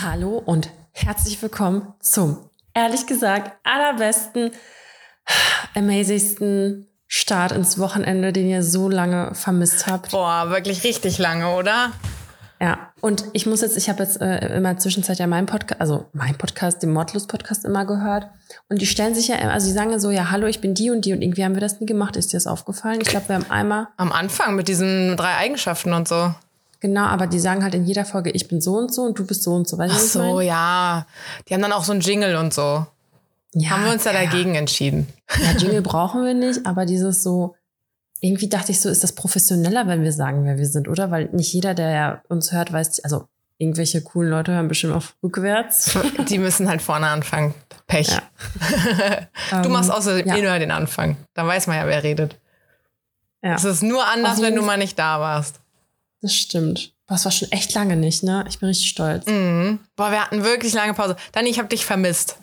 Hallo und herzlich willkommen zum, ehrlich gesagt, allerbesten, amazingsten Start ins Wochenende, den ihr so lange vermisst habt. Boah, wirklich richtig lange, oder? Ja, und ich muss jetzt, ich habe jetzt äh, immer Zwischenzeit ja meinen Podcast, also mein Podcast, den Mordlust Podcast immer gehört. Und die stellen sich ja, also die sagen ja so, ja, hallo, ich bin die und die und irgendwie haben wir das nie gemacht. Ist dir das aufgefallen? Ich glaube, wir haben einmal. Am Anfang mit diesen drei Eigenschaften und so. Genau, aber die sagen halt in jeder Folge, ich bin so und so und du bist so und so. Weißt Ach so, ja. Die haben dann auch so einen Jingle und so. Ja, haben wir uns da ja. dagegen entschieden. Ja, Jingle brauchen wir nicht, aber dieses so, irgendwie dachte ich so, ist das professioneller, wenn wir sagen, wer wir sind, oder? Weil nicht jeder, der uns hört, weiß, also irgendwelche coolen Leute hören bestimmt auch rückwärts. Die müssen halt vorne anfangen. Pech. Ja. du machst ähm, außer ja. nur den Anfang. Da weiß man ja, wer redet. Ja. Es ist nur anders, wenn du mal nicht da warst. Das stimmt. Boah, das war schon echt lange nicht, ne? Ich bin richtig stolz. Mhm. Boah, wir hatten wirklich lange Pause. Dani, ich habe dich vermisst.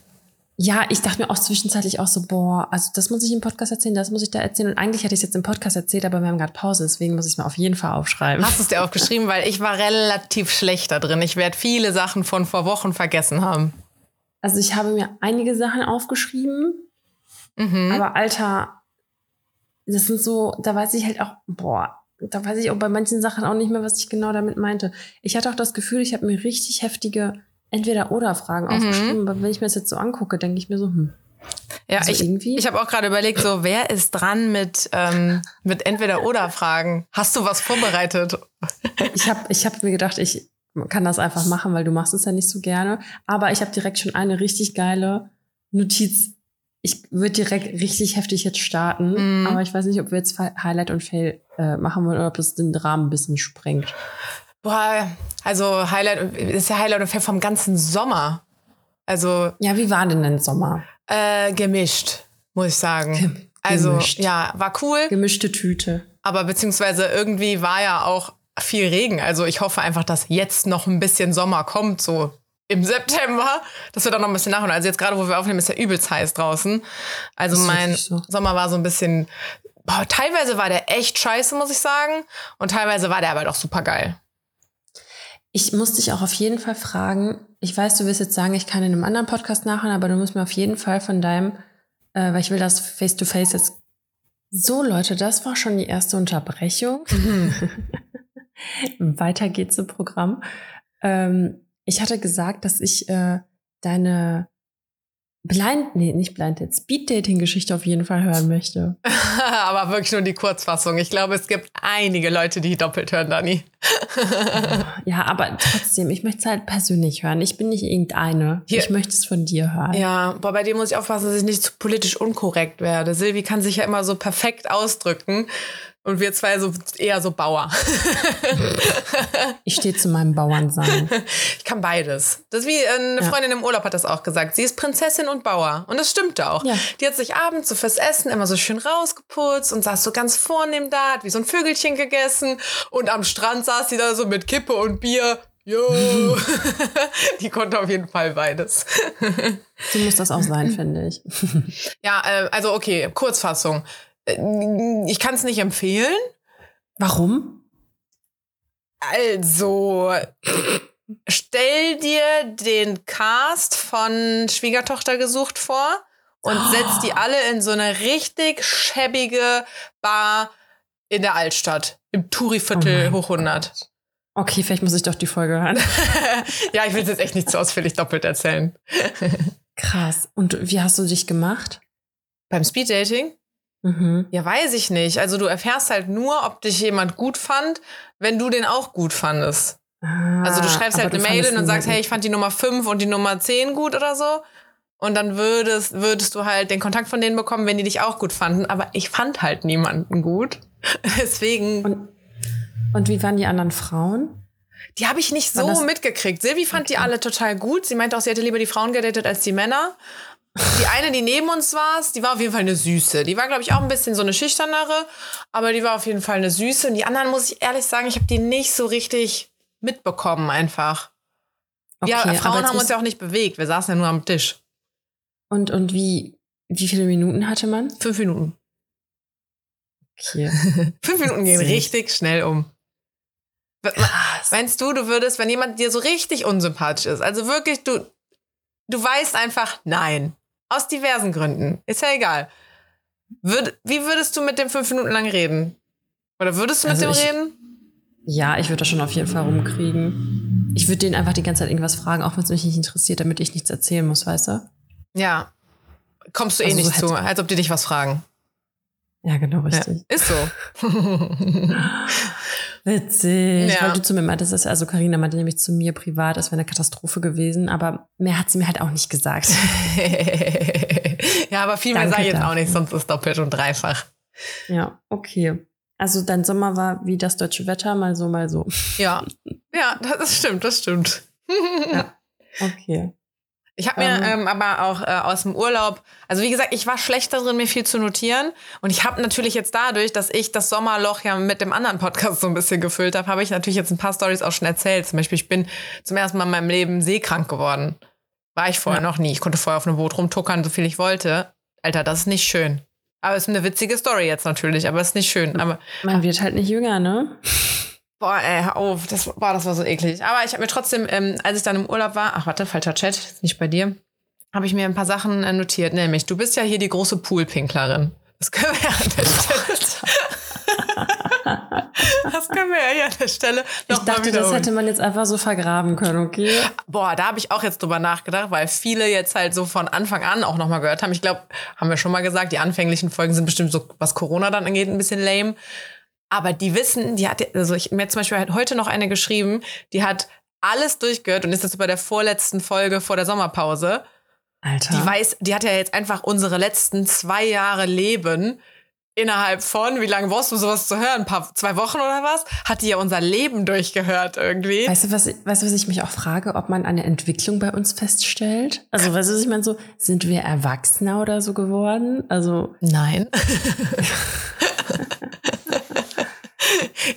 Ja, ich dachte mir auch zwischenzeitlich auch so, boah, also das muss ich im Podcast erzählen, das muss ich da erzählen. Und eigentlich hätte ich es jetzt im Podcast erzählt, aber wir haben gerade Pause, deswegen muss ich es mir auf jeden Fall aufschreiben. Hast du es dir aufgeschrieben? Weil ich war relativ schlecht da drin. Ich werde viele Sachen von vor Wochen vergessen haben. Also ich habe mir einige Sachen aufgeschrieben, mhm. aber Alter, das sind so, da weiß ich halt auch, boah, da weiß ich auch bei manchen Sachen auch nicht mehr, was ich genau damit meinte. Ich hatte auch das Gefühl, ich habe mir richtig heftige Entweder-Oder-Fragen mhm. aufgeschrieben, aber wenn ich mir das jetzt so angucke, denke ich mir so, hm. Ja, also ich, irgendwie? ich habe auch gerade überlegt, so wer ist dran mit, ähm, mit Entweder-Oder-Fragen? Hast du was vorbereitet? ich habe ich hab mir gedacht, ich kann das einfach machen, weil du machst es ja nicht so gerne. Aber ich habe direkt schon eine richtig geile Notiz ich würde direkt richtig heftig jetzt starten, mm. aber ich weiß nicht, ob wir jetzt Highlight und Fail äh, machen wollen oder ob das den Rahmen ein bisschen sprengt. Boah, also Highlight ist ja Highlight Fail vom ganzen Sommer. Also ja, wie war denn der Sommer? Äh, gemischt, muss ich sagen. Gem also gemischt. ja, war cool. Gemischte Tüte. Aber beziehungsweise irgendwie war ja auch viel Regen. Also ich hoffe einfach, dass jetzt noch ein bisschen Sommer kommt, so im September, dass wir dann noch ein bisschen nachholen. Also jetzt gerade, wo wir aufnehmen, ist ja übelst heiß draußen. Also mein so. Sommer war so ein bisschen, boah, teilweise war der echt scheiße, muss ich sagen. Und teilweise war der aber doch super geil. Ich muss dich auch auf jeden Fall fragen, ich weiß, du wirst jetzt sagen, ich kann in einem anderen Podcast nachhören, aber du musst mir auf jeden Fall von deinem, äh, weil ich will das Face-to-Face -face jetzt. So, Leute, das war schon die erste Unterbrechung. Mhm. Weiter geht's im Programm. Ähm, ich hatte gesagt, dass ich äh, deine Blind, nee, nicht Blind Date, Speed Dating Geschichte auf jeden Fall hören möchte. Aber wirklich nur die Kurzfassung. Ich glaube, es gibt einige Leute, die doppelt hören, Dani. ja, aber trotzdem, ich möchte es halt persönlich hören. Ich bin nicht irgendeine. Hier. Ich möchte es von dir hören. Ja, boah, bei dir muss ich aufpassen, dass ich nicht zu politisch unkorrekt werde. Silvi kann sich ja immer so perfekt ausdrücken. Und wir zwei so eher so Bauer. ich stehe zu meinem Bauernsein. Ich kann beides. Das ist wie äh, eine Freundin im Urlaub hat das auch gesagt. Sie ist Prinzessin und Bauer. Und das stimmt auch. Ja. Die hat sich abends so fürs Essen immer so schön rausgeputzt und saß so ganz vornehm da, hat wie so ein Vögelchen gegessen. Und am Strand saß sie da so mit Kippe und Bier. Jo. die konnte auf jeden Fall beides. so muss das auch sein, finde ich. ja, äh, also okay, Kurzfassung. Äh, ich kann es nicht empfehlen. Warum? Also, stell dir den Cast von Schwiegertochter gesucht vor und oh. setz die alle in so eine richtig schäbige Bar in der Altstadt, im Touriviertel oh hoch 100. Okay, vielleicht muss ich doch die Folge hören. ja, ich will es jetzt echt nicht zu ausführlich doppelt erzählen. Krass. Und wie hast du dich gemacht? Beim Speeddating? Mhm. Ja, weiß ich nicht. Also du erfährst halt nur, ob dich jemand gut fand, wenn du den auch gut fandest. Ah, also du schreibst halt eine Mail und sagst, hey, ich fand die Nummer 5 und die Nummer 10 gut oder so. Und dann würdest, würdest du halt den Kontakt von denen bekommen, wenn die dich auch gut fanden. Aber ich fand halt niemanden gut. Deswegen. Und, und wie waren die anderen Frauen? Die habe ich nicht so mitgekriegt. Silvi fand okay. die alle total gut. Sie meinte auch, sie hätte lieber die Frauen gedatet als die Männer. Die eine, die neben uns war, die war auf jeden Fall eine Süße. Die war, glaube ich, auch ein bisschen so eine schüchternere, aber die war auf jeden Fall eine Süße. Und die anderen, muss ich ehrlich sagen, ich habe die nicht so richtig mitbekommen einfach. Okay, ja, Frauen haben uns ja auch nicht bewegt. Wir saßen ja nur am Tisch. Und, und wie, wie viele Minuten hatte man? Fünf Minuten. Okay. Fünf Minuten gehen richtig schnell um. Meinst du, du würdest, wenn jemand dir so richtig unsympathisch ist, also wirklich, du, du weißt einfach nein. Aus diversen Gründen. Ist ja egal. Würd, wie würdest du mit dem fünf Minuten lang reden? Oder würdest du mit also dem ich, reden? Ja, ich würde das schon auf jeden Fall rumkriegen. Ich würde den einfach die ganze Zeit irgendwas fragen, auch wenn es mich nicht interessiert, damit ich nichts erzählen muss, weißt du? Ja. Kommst du eh also nicht so zu, als ob die dich was fragen. Ja, genau, richtig. Ja, ist so. Witzig. Ja. Weil du zu mir meintest, dass also Karina meinte nämlich zu mir privat, es wäre eine Katastrophe gewesen, aber mehr hat sie mir halt auch nicht gesagt. ja, aber viel mehr sage ich jetzt auch nicht, sonst ist doppelt und dreifach. Ja, okay. Also dein Sommer war wie das deutsche Wetter, mal so, mal so. Ja, ja, das stimmt, das stimmt. ja. Okay. Ich habe mir ähm, ähm, aber auch äh, aus dem Urlaub, also wie gesagt, ich war schlecht darin, mir viel zu notieren. Und ich habe natürlich jetzt dadurch, dass ich das Sommerloch ja mit dem anderen Podcast so ein bisschen gefüllt habe, habe ich natürlich jetzt ein paar Stories auch schon erzählt. Zum Beispiel, ich bin zum ersten Mal in meinem Leben seekrank geworden. War ich vorher ja. noch nie. Ich konnte vorher auf einem Boot rumtuckern, so viel ich wollte. Alter, das ist nicht schön. Aber es ist eine witzige Story jetzt natürlich, aber es ist nicht schön. Aber man wird halt nicht jünger, ne? Boah, ey, hör auf, das, boah, das war so eklig. Aber ich habe mir trotzdem, ähm, als ich dann im Urlaub war, ach warte, falscher Chat, nicht bei dir, habe ich mir ein paar Sachen äh, notiert. Nämlich, du bist ja hier die große Poolpinklerin. Das können wir ja an der Stelle. das können wir ja an der Stelle noch Ich dachte, das hätte man jetzt einfach so vergraben können, okay? Boah, da habe ich auch jetzt drüber nachgedacht, weil viele jetzt halt so von Anfang an auch nochmal gehört haben. Ich glaube, haben wir schon mal gesagt, die anfänglichen Folgen sind bestimmt so, was Corona dann angeht, ein bisschen lame. Aber die wissen, die hat, also ich mir zum Beispiel halt heute noch eine geschrieben, die hat alles durchgehört und ist jetzt bei der vorletzten Folge vor der Sommerpause. Alter. Die weiß, die hat ja jetzt einfach unsere letzten zwei Jahre Leben innerhalb von, wie lange brauchst du sowas zu hören? Ein paar, zwei Wochen oder was? Hat die ja unser Leben durchgehört irgendwie. Weißt du, was, weißt du, was ich mich auch frage, ob man eine Entwicklung bei uns feststellt? Also, weißt du, was ich meine, so, sind wir Erwachsener oder so geworden? Also. Nein.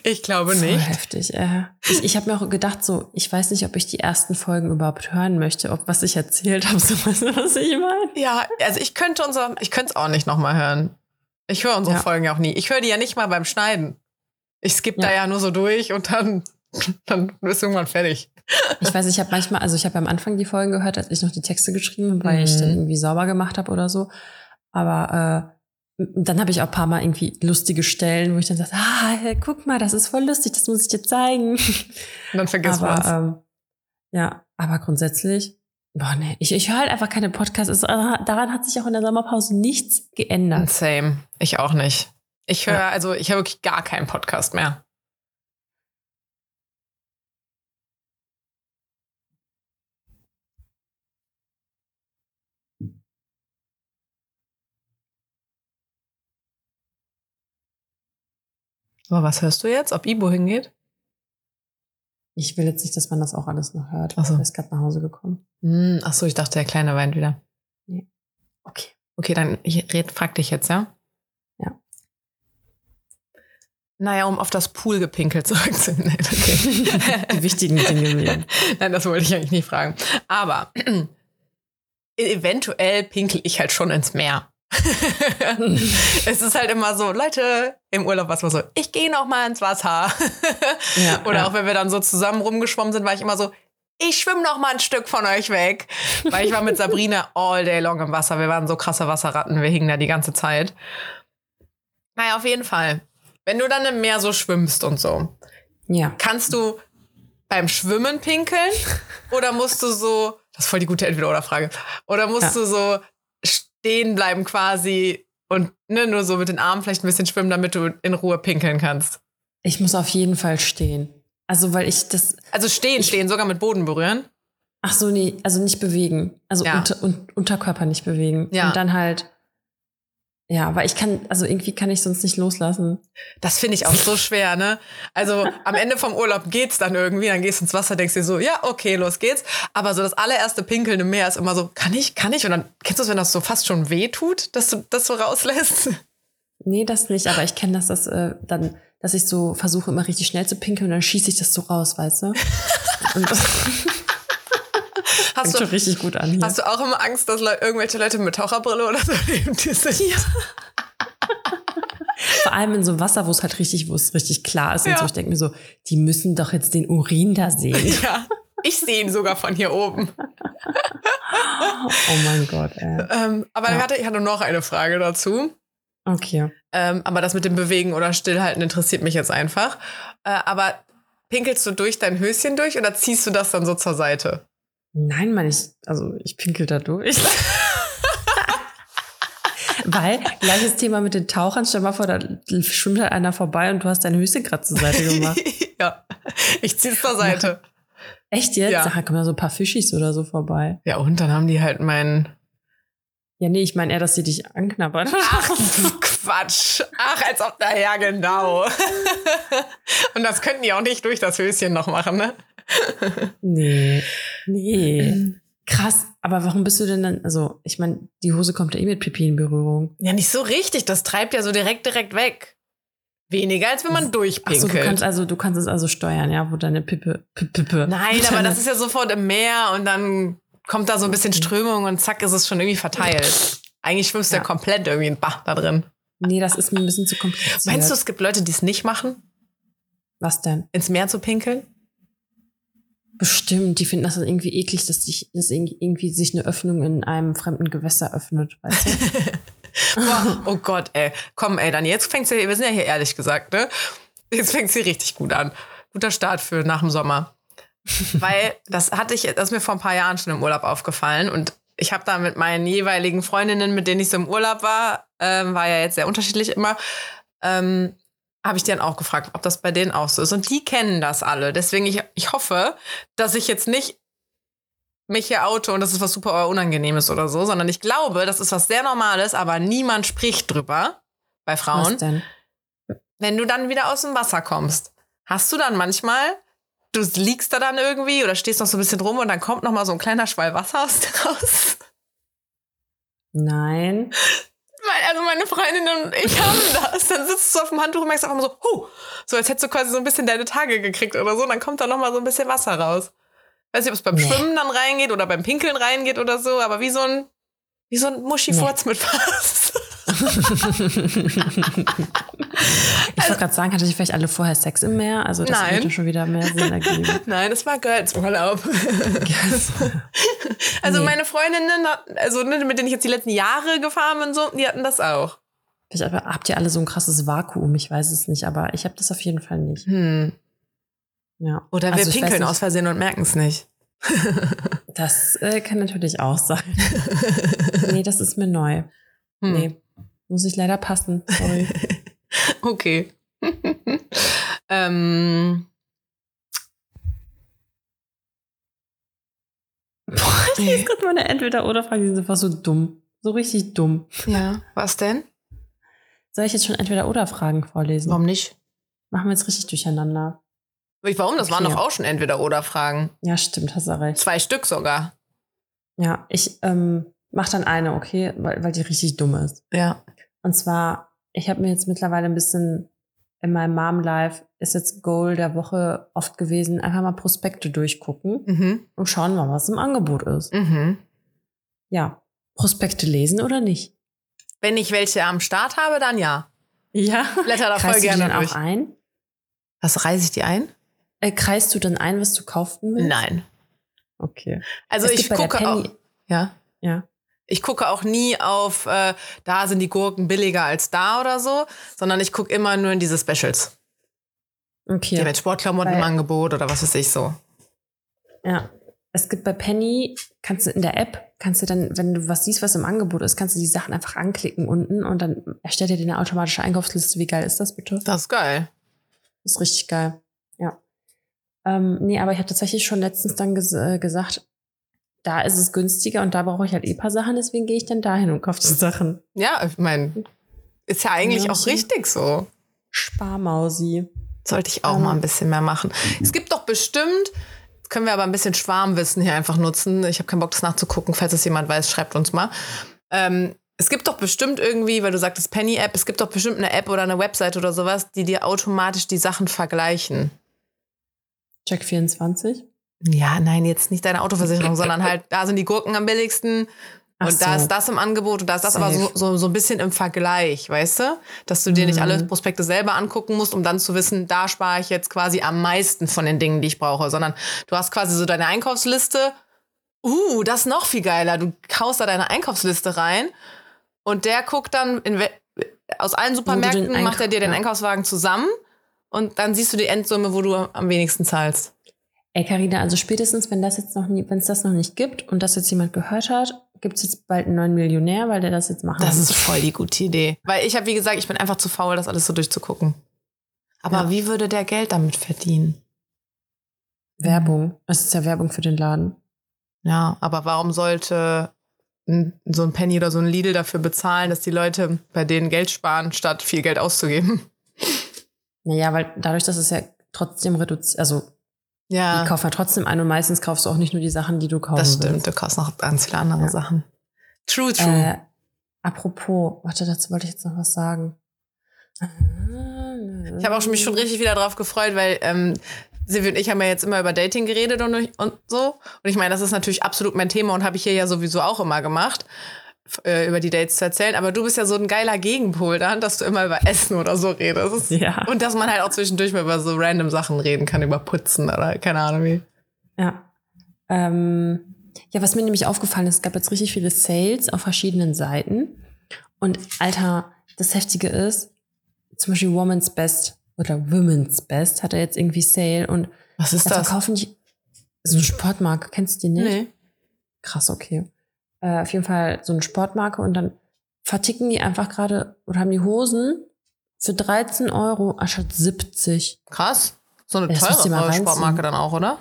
Ich glaube nicht. So heftig. Äh. Ich, ich habe mir auch gedacht, so, ich weiß nicht, ob ich die ersten Folgen überhaupt hören möchte, ob was ich erzählt habe, so weißt du, was ich meine? Ja, also ich könnte unser, ich könnte es auch nicht nochmal hören. Ich höre unsere ja. Folgen ja auch nie. Ich höre die ja nicht mal beim Schneiden. Ich skippe ja. da ja nur so durch und dann, dann ist irgendwann fertig. Ich weiß, ich habe manchmal, also ich habe am Anfang die Folgen gehört, als ich noch die Texte geschrieben habe, weil mhm. ich dann mhm. irgendwie sauber gemacht habe oder so. Aber äh, dann habe ich auch ein paar Mal irgendwie lustige Stellen, wo ich dann sage, ah, guck mal, das ist voll lustig, das muss ich dir zeigen. Und dann vergisst man ähm, Ja, aber grundsätzlich, boah, nee, ich, ich höre halt einfach keine Podcasts. daran hat sich auch in der Sommerpause nichts geändert. Same. Ich auch nicht. Ich höre, ja. also ich höre wirklich gar keinen Podcast mehr. Aber was hörst du jetzt? Ob Ibo hingeht? Ich will jetzt nicht, dass man das auch alles noch hört. Ach so. Er ist gerade nach Hause gekommen. Mm, ach so, ich dachte, der Kleine weint wieder. Nee. Okay. Okay, dann ich red, frag dich jetzt, ja? Ja. Naja, um auf das Poolgepinkel zurückzunehmen. Okay. Die wichtigen Dinge. Nein, das wollte ich eigentlich nicht fragen. Aber eventuell pinkel ich halt schon ins Meer. es ist halt immer so, Leute, im Urlaub war es immer so, ich gehe noch mal ins Wasser. ja, Oder ja. auch wenn wir dann so zusammen rumgeschwommen sind, war ich immer so, ich schwimme noch mal ein Stück von euch weg. Weil ich war mit Sabrina all day long im Wasser. Wir waren so krasse Wasserratten, wir hingen da die ganze Zeit. Naja, auf jeden Fall. Wenn du dann im Meer so schwimmst und so, ja. kannst du beim Schwimmen pinkeln? oder musst du so, das ist voll die gute Entweder-Oder-Frage, oder musst ja. du so stehen bleiben quasi und ne, nur so mit den Armen vielleicht ein bisschen schwimmen, damit du in Ruhe pinkeln kannst. Ich muss auf jeden Fall stehen. Also, weil ich das. Also stehen, ich, stehen, sogar mit Boden berühren? Ach so, nee, also nicht bewegen. Also ja. unter, un, Unterkörper nicht bewegen. Ja. Und dann halt ja, weil ich kann, also irgendwie kann ich sonst nicht loslassen. Das finde ich auch so schwer, ne? Also am Ende vom Urlaub geht's dann irgendwie, dann gehst du ins Wasser, denkst dir so, ja, okay, los geht's. Aber so das allererste Pinkeln im Meer ist immer so, kann ich, kann ich? Und dann kennst du es, wenn das so fast schon weh tut, dass du das so rauslässt? Nee, das nicht, aber ich kenne das, dass äh, dann, dass ich so versuche, immer richtig schnell zu pinkeln und dann schieße ich das so raus, weißt du? Hast du, schon richtig gut an. Hier. Hast du auch immer Angst, dass irgendwelche Leute mit Taucherbrille oder so neben dir sind? Ja. vor allem in so Wasser, wo es halt richtig, wo es richtig klar ist. Ja. Und so, ich denke mir so, die müssen doch jetzt den Urin da sehen. Ja. Ich sehe ihn sogar von hier oben. oh mein Gott, ey. Ähm, aber ja. ich, hatte, ich hatte noch eine Frage dazu. Okay. Ähm, aber das mit dem Bewegen oder Stillhalten interessiert mich jetzt einfach. Äh, aber pinkelst du durch dein Höschen durch oder ziehst du das dann so zur Seite? Nein, Mann, ich, also ich pinkel da durch. Weil, gleiches Thema mit den Tauchern, stell mal vor, da schwimmt halt einer vorbei und du hast dein Höschen gerade zur Seite gemacht. ja, ich zieh's zur Seite. Echt jetzt? Ja. Da kommen da so ein paar Fischis oder so vorbei. Ja, und dann haben die halt meinen. Ja, nee, ich meine eher, dass sie dich anknabbern. Ach, Quatsch. Ach, als ob daher genau. und das könnten die auch nicht durch das Höschen noch machen, ne? Nee. Nee. Krass, aber warum bist du denn dann, also ich meine, die Hose kommt ja eh mit Pipi in Berührung. Ja, nicht so richtig, das treibt ja so direkt, direkt weg. Weniger, als wenn man durchpinkelt. Ach so, du kannst also, du kannst es also steuern, ja, wo deine Pippe, Pippe. Nein, aber das ist ja sofort im Meer und dann kommt da so ein bisschen Strömung und zack ist es schon irgendwie verteilt. Eigentlich schwimmst du ja, ja komplett irgendwie ein Bach da drin. Nee, das ist mir ein bisschen zu kompliziert. Meinst du, es gibt Leute, die es nicht machen? Was denn? Ins Meer zu pinkeln? Bestimmt, die finden das irgendwie eklig, dass sich, dass irgendwie sich eine Öffnung in einem fremden Gewässer öffnet, weißt du? Boah, oh Gott, ey. Komm, ey, dann jetzt fängt's ja, wir sind ja hier ehrlich gesagt, ne? Jetzt fängt sie richtig gut an. Guter Start für nach dem Sommer. Weil das hatte ich, das ist mir vor ein paar Jahren schon im Urlaub aufgefallen und ich habe da mit meinen jeweiligen Freundinnen, mit denen ich so im Urlaub war, ähm, war ja jetzt sehr unterschiedlich immer, ähm, habe ich dann auch gefragt, ob das bei denen auch so ist. Und die kennen das alle. Deswegen, ich, ich hoffe, dass ich jetzt nicht mich hier auto und das ist was super Unangenehmes oder so, sondern ich glaube, das ist was sehr Normales, aber niemand spricht drüber bei Frauen. Was denn? Wenn du dann wieder aus dem Wasser kommst, hast du dann manchmal, du liegst da dann irgendwie oder stehst noch so ein bisschen rum und dann kommt noch mal so ein kleiner Schwall Wasser aus dir raus? Nein. Also meine Freundin und ich haben das. Dann sitzt du auf dem Handtuch und merkst einfach mal so, huh, so als hättest du quasi so ein bisschen deine Tage gekriegt oder so. Und dann kommt da noch mal so ein bisschen Wasser raus. Weiß nicht, ob es beim nee. Schwimmen dann reingeht oder beim Pinkeln reingeht oder so, aber wie so ein, wie so ein Muschi-Furz nee. mit was. Ich wollte gerade sagen, hatte ich vielleicht alle vorher Sex im Meer? Also das Nein. würde schon wieder mehr Sinn ergeben. Nein, das war Girls-Urlaub. also nee. meine Freundinnen, also ne, mit denen ich jetzt die letzten Jahre gefahren bin, so, die hatten das auch. Vielleicht habt ihr alle so ein krasses Vakuum, ich weiß es nicht, aber ich habe das auf jeden Fall nicht. Hm. Ja. Oder wir also pinkeln aus Versehen und merken es nicht. das äh, kann natürlich auch sein. nee, das ist mir neu. Hm. Nee, muss ich leider passen. Sorry. okay. ähm. Boah, ich lese gerade meine Entweder-Oder-Frage, die sind einfach so dumm. So richtig dumm. Ja, was denn? Soll ich jetzt schon Entweder-Oder-Fragen vorlesen? Warum nicht? Machen wir jetzt richtig durcheinander. Warum? Das okay. waren doch auch schon Entweder-Oder-Fragen. Ja, stimmt, hast du recht. Zwei Stück sogar. Ja, ich ähm, mach dann eine, okay, weil, weil die richtig dumm ist. Ja. Und zwar, ich habe mir jetzt mittlerweile ein bisschen in meinem Mom Life ist jetzt Goal der Woche oft gewesen, einfach mal Prospekte durchgucken mhm. und schauen mal, was im Angebot ist. Mhm. Ja, Prospekte lesen oder nicht? Wenn ich welche am Start habe, dann ja. Ja. Blätter da voll gerne du die dann auch ein? Was reiße ich die ein? Äh, kreist du dann ein, was du kaufen willst? Nein. Okay. Also es ich gucke auch. Ja. Ja. Ich gucke auch nie auf, äh, da sind die Gurken billiger als da oder so, sondern ich gucke immer nur in diese Specials. Okay. Die mit Sportklamotten im Angebot oder was weiß ich so. Ja. Es gibt bei Penny, kannst du in der App, kannst du dann, wenn du was siehst, was im Angebot ist, kannst du die Sachen einfach anklicken unten und dann erstellt er dir eine automatische Einkaufsliste. Wie geil ist das bitte? Das ist geil. Das ist richtig geil. Ja. Ähm, nee, aber ich habe tatsächlich schon letztens dann ges äh, gesagt, da ist es günstiger und da brauche ich halt eh paar Sachen, deswegen gehe ich dann dahin und kaufe die Sachen. Ja, ich meine, ist ja eigentlich Mausi. auch richtig so. Sparmausi. Sollte ich auch um. mal ein bisschen mehr machen. Es gibt doch bestimmt, können wir aber ein bisschen Schwarmwissen hier einfach nutzen. Ich habe keinen Bock, das nachzugucken. Falls es jemand weiß, schreibt uns mal. Ähm, es gibt doch bestimmt irgendwie, weil du sagtest Penny-App, es gibt doch bestimmt eine App oder eine Website oder sowas, die dir automatisch die Sachen vergleichen. Check 24? Ja, nein, jetzt nicht deine Autoversicherung, sondern halt, da sind die Gurken am billigsten. Ach und da ist das im Angebot und da ist das Safe. aber so, so, so ein bisschen im Vergleich, weißt du? Dass du dir nicht alle mhm. Prospekte selber angucken musst, um dann zu wissen, da spare ich jetzt quasi am meisten von den Dingen, die ich brauche, sondern du hast quasi so deine Einkaufsliste. Uh, das ist noch viel geiler. Du kaust da deine Einkaufsliste rein und der guckt dann, in, aus allen Supermärkten macht er dir den Einkaufswagen zusammen und dann siehst du die Endsumme, wo du am wenigsten zahlst. Ey, Carina, also spätestens, wenn das jetzt noch nie, wenn es das noch nicht gibt und das jetzt jemand gehört hat, gibt es jetzt bald einen neuen Millionär, weil der das jetzt machen Das muss. ist voll die gute Idee. Weil ich habe, wie gesagt, ich bin einfach zu faul, das alles so durchzugucken. Aber ja. wie würde der Geld damit verdienen? Werbung. Es ist ja Werbung für den Laden. Ja, aber warum sollte so ein Penny oder so ein Lidl dafür bezahlen, dass die Leute bei denen Geld sparen, statt viel Geld auszugeben? Naja, weil dadurch, dass es ja trotzdem reduziert, also ja. Die kaufen ja trotzdem ein und meistens kaufst du auch nicht nur die Sachen, die du kaufst. Das stimmt, willst. du kaufst noch ganz viele andere ja. Sachen. True, true. Äh, apropos, warte, dazu wollte ich jetzt noch was sagen. Ich habe auch mich schon richtig wieder drauf gefreut, weil ähm, Silvi und ich haben ja jetzt immer über Dating geredet und, und so. Und ich meine, das ist natürlich absolut mein Thema und habe ich hier ja sowieso auch immer gemacht. Äh, über die Dates zu erzählen, aber du bist ja so ein geiler Gegenpol dann, dass du immer über Essen oder so redest. Ja. Und dass man halt auch zwischendurch mal über so random Sachen reden kann, über Putzen oder keine Ahnung wie. Ja. Ähm, ja, was mir nämlich aufgefallen ist, es gab jetzt richtig viele Sales auf verschiedenen Seiten. Und Alter, das Heftige ist, zum Beispiel Woman's Best oder Women's Best hat er jetzt irgendwie Sale und was ist da das? verkaufen die so eine Sportmarke, kennst du die nicht? Nee. Krass, okay äh, auf jeden Fall so eine Sportmarke und dann verticken die einfach gerade oder haben die Hosen für 13 Euro anstatt 70. Krass. So eine teure Sportmarke dann auch, oder?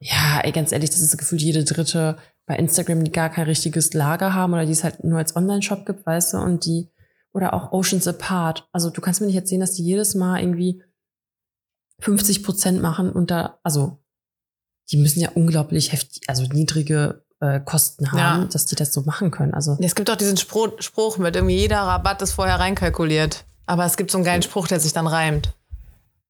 Ja, ey, ganz ehrlich, das ist gefühlt jede dritte bei Instagram, die gar kein richtiges Lager haben oder die es halt nur als Online-Shop gibt, weißt du, und die, oder auch Oceans Apart. Also du kannst mir nicht erzählen, dass die jedes Mal irgendwie 50 Prozent machen und da, also die müssen ja unglaublich heftig, also niedrige äh, Kosten haben, ja. dass die das so machen können. Also es gibt auch diesen Spruch, Spruch mit irgendwie jeder Rabatt ist vorher reinkalkuliert. Aber es gibt so einen geilen Spruch, der sich dann reimt.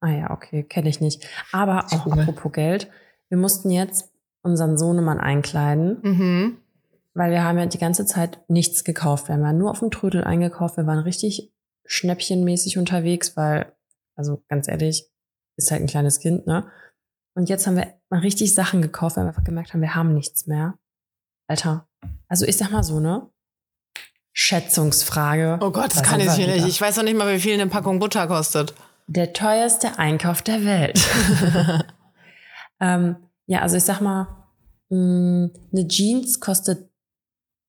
Ah ja, okay, kenne ich nicht. Aber auch cool. apropos Geld, wir mussten jetzt unseren Sohnemann einkleiden, mhm. weil wir haben ja die ganze Zeit nichts gekauft. Wir haben ja nur auf dem Trödel eingekauft. Wir waren richtig schnäppchenmäßig unterwegs, weil, also ganz ehrlich, ist halt ein kleines Kind, ne? Und jetzt haben wir mal richtig Sachen gekauft, weil wir einfach gemerkt haben, wir haben nichts mehr. Alter, also ich sag mal so, ne? Schätzungsfrage. Oh Gott, das kann ich hier nicht. Ich weiß noch nicht mal, wie viel eine Packung Butter kostet. Der teuerste Einkauf der Welt. ähm, ja, also ich sag mal, mh, hm, eine Jeans kostet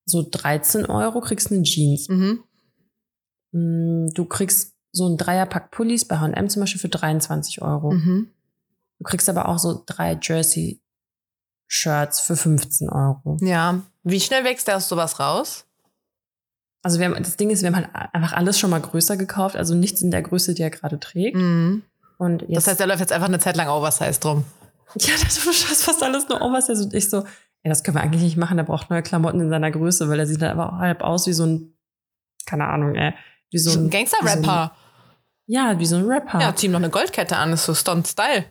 so 13 Euro, kriegst eine Jeans. Mhm. Mh, hm, du kriegst so ein Dreierpack Pullis bei H&M zum Beispiel für 23 Euro. Mhm. Du kriegst aber auch so drei Jersey Shirts für 15 Euro. Ja. Wie schnell wächst der aus sowas raus? Also wir haben, das Ding ist, wir haben halt einfach alles schon mal größer gekauft, also nichts in der Größe, die er gerade trägt. Mhm. Und jetzt, das heißt, er läuft jetzt einfach eine Zeit lang Oversize drum. Ja, das ist fast alles nur Oversize. Und ich so, ey, das können wir eigentlich nicht machen, der braucht neue Klamotten in seiner Größe, weil er sieht halt aber halb aus wie so ein, keine Ahnung, ey, wie so ein, ein Gangster-Rapper. So ja, wie so ein Rapper. Ja, zieh ihm noch eine Goldkette an, ist so Stunt-Style.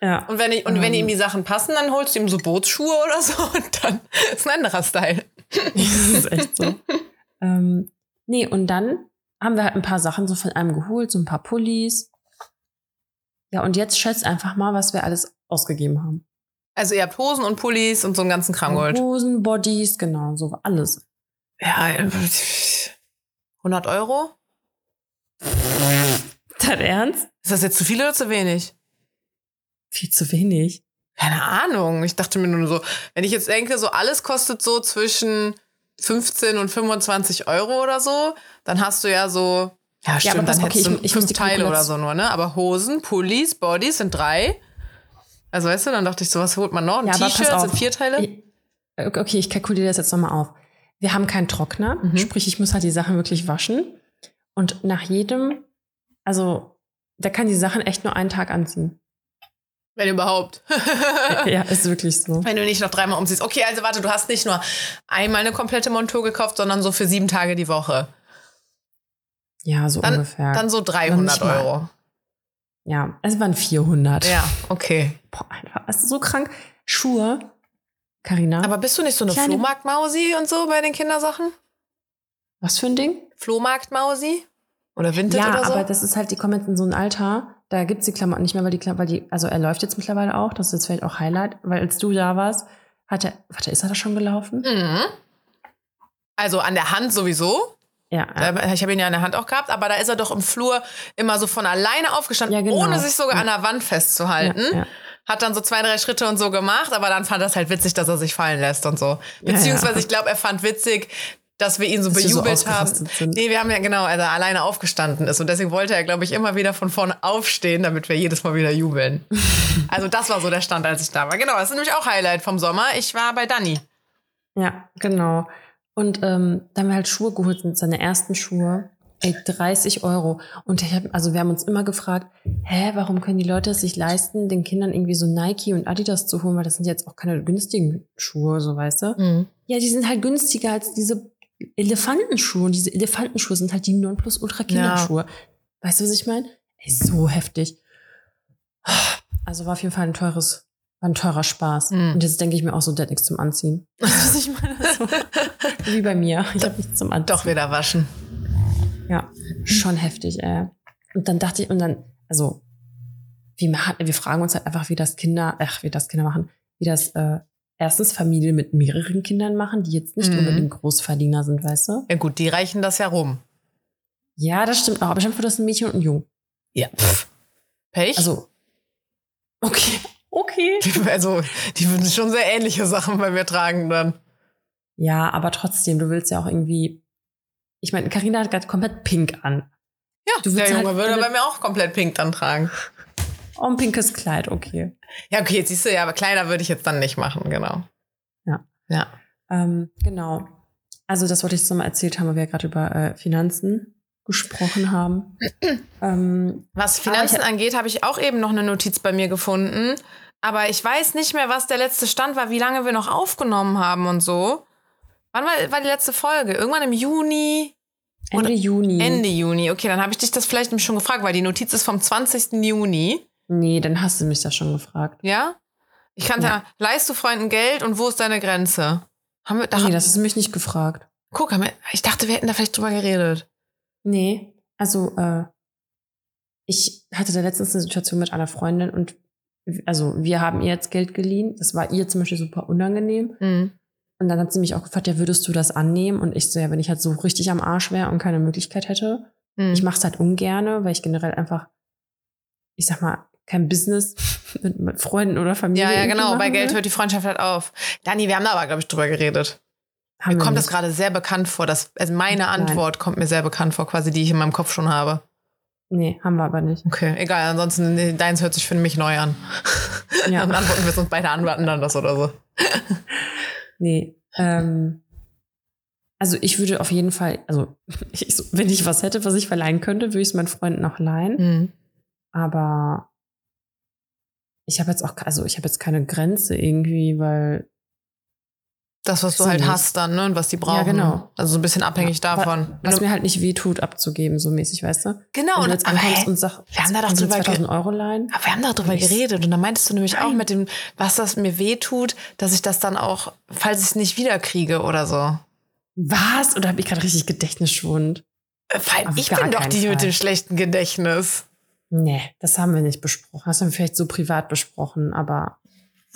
Ja. Und wenn, ich, und ähm. wenn ihm die Sachen passen, dann holst du ihm so Bootsschuhe oder so und dann ist ein anderer Style. das ist echt so. ähm, nee, und dann haben wir halt ein paar Sachen so von einem geholt, so ein paar Pullis. Ja, und jetzt schätzt einfach mal, was wir alles ausgegeben haben. Also ihr habt Hosen und Pullis und so einen ganzen Kram geholt. Hosen, Bodies, genau, so alles. Ja, 100 Euro? Dein Ernst? Ist das jetzt zu viel oder zu wenig? Viel zu wenig. Keine Ahnung. Ich dachte mir nur so, wenn ich jetzt denke, so alles kostet so zwischen 15 und 25 Euro oder so, dann hast du ja so, ja, stimmt, ja, dann okay, hättest du ich, fünf Teile oder so nur, ne? Aber Hosen, Pullis, Bodies sind drei. Also weißt du, dann dachte ich so, was holt man noch? Ein ja, T-Shirt sind vier Teile? okay, ich kalkuliere das jetzt nochmal auf. Wir haben keinen Trockner, mhm. sprich, ich muss halt die Sachen wirklich waschen. Und nach jedem, also, der kann die Sachen echt nur einen Tag anziehen. Wenn überhaupt. ja, ist wirklich so. Wenn du nicht noch dreimal umziehst. Okay, also warte, du hast nicht nur einmal eine komplette Montur gekauft, sondern so für sieben Tage die Woche. Ja, so dann, ungefähr. Dann so 300 Euro. Ja, es waren 400. Ja, okay. Boah, einfach, also so krank. Schuhe Carina. Aber bist du nicht so eine Kleine- Flohmarktmausi und so bei den Kindersachen? Was für ein Ding? Flohmarktmausi? Oder Vintage ja, oder so? aber das ist halt, die kommen jetzt in so ein Alter, da gibt's die Klamotten nicht mehr, weil die Klamotten, weil die, also er läuft jetzt mittlerweile auch, das ist jetzt vielleicht auch Highlight, weil als du da warst, hat er, warte, ist er da schon gelaufen? mhm. Also an der Hand sowieso. Ja. Ich habe ihn ja an der Hand auch gehabt, aber da ist er doch im Flur immer so von alleine aufgestanden, Ja, genau. ohne sich sogar an der Wand festzuhalten. Ja, ja. Hat dann so zwei, drei Schritte und so gemacht, aber dann fand er es halt witzig, dass er sich fallen lässt und so. Ja, Beziehungsweise ja. ich glaube, er fand witzig, dass wir ihn so Dass wir so bejubelt haben. sind. Nee, wir haben ja genau, als er alleine aufgestanden ist. Und deswegen wollte er, glaube ich, immer wieder von vorne aufstehen, damit wir jedes Mal wieder jubeln. also das war so der Stand, als ich da war. Genau, das ist nämlich auch Highlight vom Sommer. Ich war bei Dani. Ja, genau. Und ähm, da haben wir halt Schuhe geholt, sind seine ersten Schuhe. Ey, 30 Euro. Und ich hab, also wir haben uns immer gefragt, hä, warum können die Leute es sich leisten, den Kindern irgendwie so Nike und Adidas zu holen, weil das sind jetzt auch keine günstigen Schuhe, so weißt du? Ja, die sind halt günstiger als diese Elefantenschuhe. Und diese Elefantenschuhe sind halt die Nonplusultra-Kinderschuhe. Weißt du, was ich meine? Ey, so heftig. Also war auf jeden Fall ein teures, war ein teurer Spaß. Mhm. Und jetzt denke ich mir auch so, der hat nichts zum Anziehen. Weißt du, was ich meine? So, wie bei mir. Ich habe nichts zum Anziehen. Doch wieder waschen. Ja, schon heftig, ey. Und dann dachte ich, und dann, also, wir, machen, wir fragen uns halt einfach, wie das Kinder, ach, wie das Kinder machen, wie das äh, erstens Familien mit mehreren Kindern machen, die jetzt nicht Mhm. unbedingt Großverdiener sind, weißt du? Ja gut, die reichen das ja rum. Ja, das stimmt auch, aber ich habe das ein Mädchen und ein Jung. Ja. Pff. Pech? Also, okay, okay. Die, also, die würden schon sehr ähnliche Sachen bei mir tragen dann. Ja, aber trotzdem, du willst ja auch irgendwie, ich meine, Karina hat gerade komplett pink an. Ja, Du der würdest Junge halt würde bei mir auch komplett pink dann tragen. Oh, ein pinkes Kleid, okay. Ja, okay, jetzt siehst du ja, aber kleiner würde ich jetzt dann nicht machen, genau. Ja. Ja. Ähm, genau. Also das wollte ich jetzt nochmal erzählt haben, weil wir ja gerade über äh, Finanzen gesprochen haben. ähm, Was Finanzen ich angeht, habe ich auch eben noch eine Notiz bei mir gefunden. Aber ich weiß nicht mehr, was der letzte Stand war, wie lange wir noch aufgenommen haben und so. Wann war, war die letzte Folge? Irgendwann im Juni? Ende Juni. Ende Juni. Okay, dann habe ich dich das vielleicht schon gefragt, weil die Notiz ist vom 20. Juni. Nee, dann hast du mich das schon gefragt. Ja? Ich kannte Ja. leist du Freunden Geld und wo ist deine Grenze? Haben wir, da, Nee, das hast du mich nicht gefragt. guck, wir, ich dachte, wir hätten da vielleicht drüber geredet. Nee, also äh, ich hatte da letztens eine Situation mit einer Freundin und also wir haben ihr jetzt Geld geliehen. Das war ihr zum Beispiel super unangenehm. Mhm. Und dann hat sie mich auch gefragt, ja, würdest du das annehmen? Und ich so, ja, wenn ich halt so richtig am Arsch wäre und keine Möglichkeit hätte. Mhm. Ich mache es halt ungerne, weil ich generell einfach, ich sag mal, kein Business mit, mit Freunden oder Familie. ja, ja, genau. Bei Geld will. hört die Freundschaft halt auf. Dani, wir haben da aber, glaube ich, drüber geredet. Haben Mir kommt das nicht. gerade sehr bekannt vor. Das, also meine Nein. Antwort kommt mir sehr bekannt vor, quasi, die ich in meinem Kopf schon habe. Nee, haben wir aber nicht. Okay, egal. Ansonsten, deins hört sich für mich neu an. Ja. Dann antworten wir es uns beide antworten dann das oder so. Nee. Ähm, also ich würde auf jeden Fall, also ich, wenn ich was hätte, was ich verleihen könnte, würde ich es meinen Freunden noch leihen. Mhm. Aber ich habe jetzt auch, also ich habe jetzt keine Grenze irgendwie, weil Das, was du halt ich nicht. hast dann, ne? Und was die brauchen. Ja, genau. Also so ein bisschen abhängig davon. Wenn was du- mir halt nicht wehtut, abzugeben, so mäßig, weißt du? genau, Wenn und du jetzt aber, ankommst und sagst, wir haben da doch drüber 2000 Euro leihen. Aber wir haben darüber Ich- geredet und da meintest du nämlich auch Nein. mit dem, was das mir wehtut, dass ich das dann auch, falls ich es nicht wiederkriege oder so. Was? Oder habe ich gerade richtig Gedächtnisschwund? Äh, Weil Auf ich bin doch die mit Fall. dem schlechten Gedächtnis. Nee, das haben wir nicht besprochen. Das haben wir vielleicht so privat besprochen, aber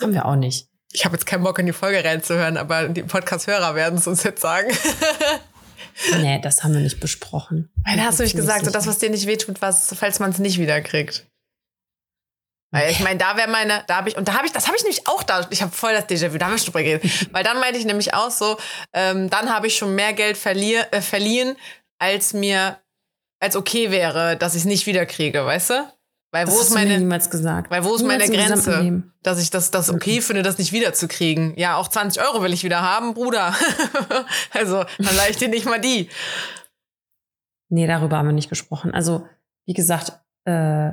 haben wir auch nicht. Ich habe jetzt keinen Bock in die Folge reinzuhören, aber die Podcast-Hörer werden es uns jetzt sagen. Nee, das haben wir nicht besprochen. Weil da hast du mich gesagt, so das, was dir nicht wehtut, was, falls man es nicht wiederkriegt. Weil ich meine, da wäre meine, da habe ich, und da habe ich, das habe ich nämlich auch da, ich habe voll das Déjà-vu, da haben wir schon drüber geredet. Weil dann meinte ich nämlich auch so, ähm, dann habe ich schon mehr Geld verlier, äh, verliehen, als mir, als okay wäre, dass ich es nicht wiederkriege, weißt du? Weil Das wo hast ist meine, niemals gesagt. weil wo ist Niemals meine Grenze, dass ich das, das okay finde, das nicht wiederzukriegen? Ja, auch 20 Euro will ich wieder haben, Bruder. also, dann leih ich dir nicht mal die. Nee, darüber haben wir nicht gesprochen. Also, wie gesagt, äh,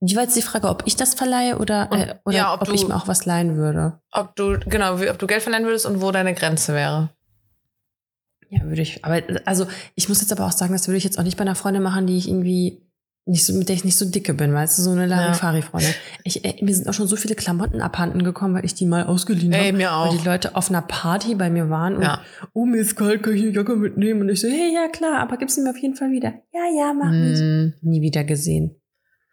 wie war jetzt die Frage, ob ich das verleihe oder, Und- äh, oder ja, ob, ob ich du- mir auch was leihen würde? Ob du, genau, wie- ob du Geld verleihen würdest und wo deine Grenze wäre. Ja, würde ich. Aber also, ich muss jetzt aber auch sagen, das würde ich jetzt auch nicht bei einer Freundin machen, die ich irgendwie nicht so, mit der ich nicht so dicke bin, weißt du, so eine Larifari-Freundin. Ich, ey, mir sind auch schon so viele Klamotten abhanden gekommen, weil ich die mal ausgeliehen habe. Mir auch. Weil die Leute auf einer Party bei mir waren und, Ja. oh, mir ist kalt, kann ich eine Jacke mitnehmen? Und ich so, hey, ja, klar, aber gib sie mir auf jeden Fall wieder. Ja, ja, mach ich. Mm. Nie wieder gesehen.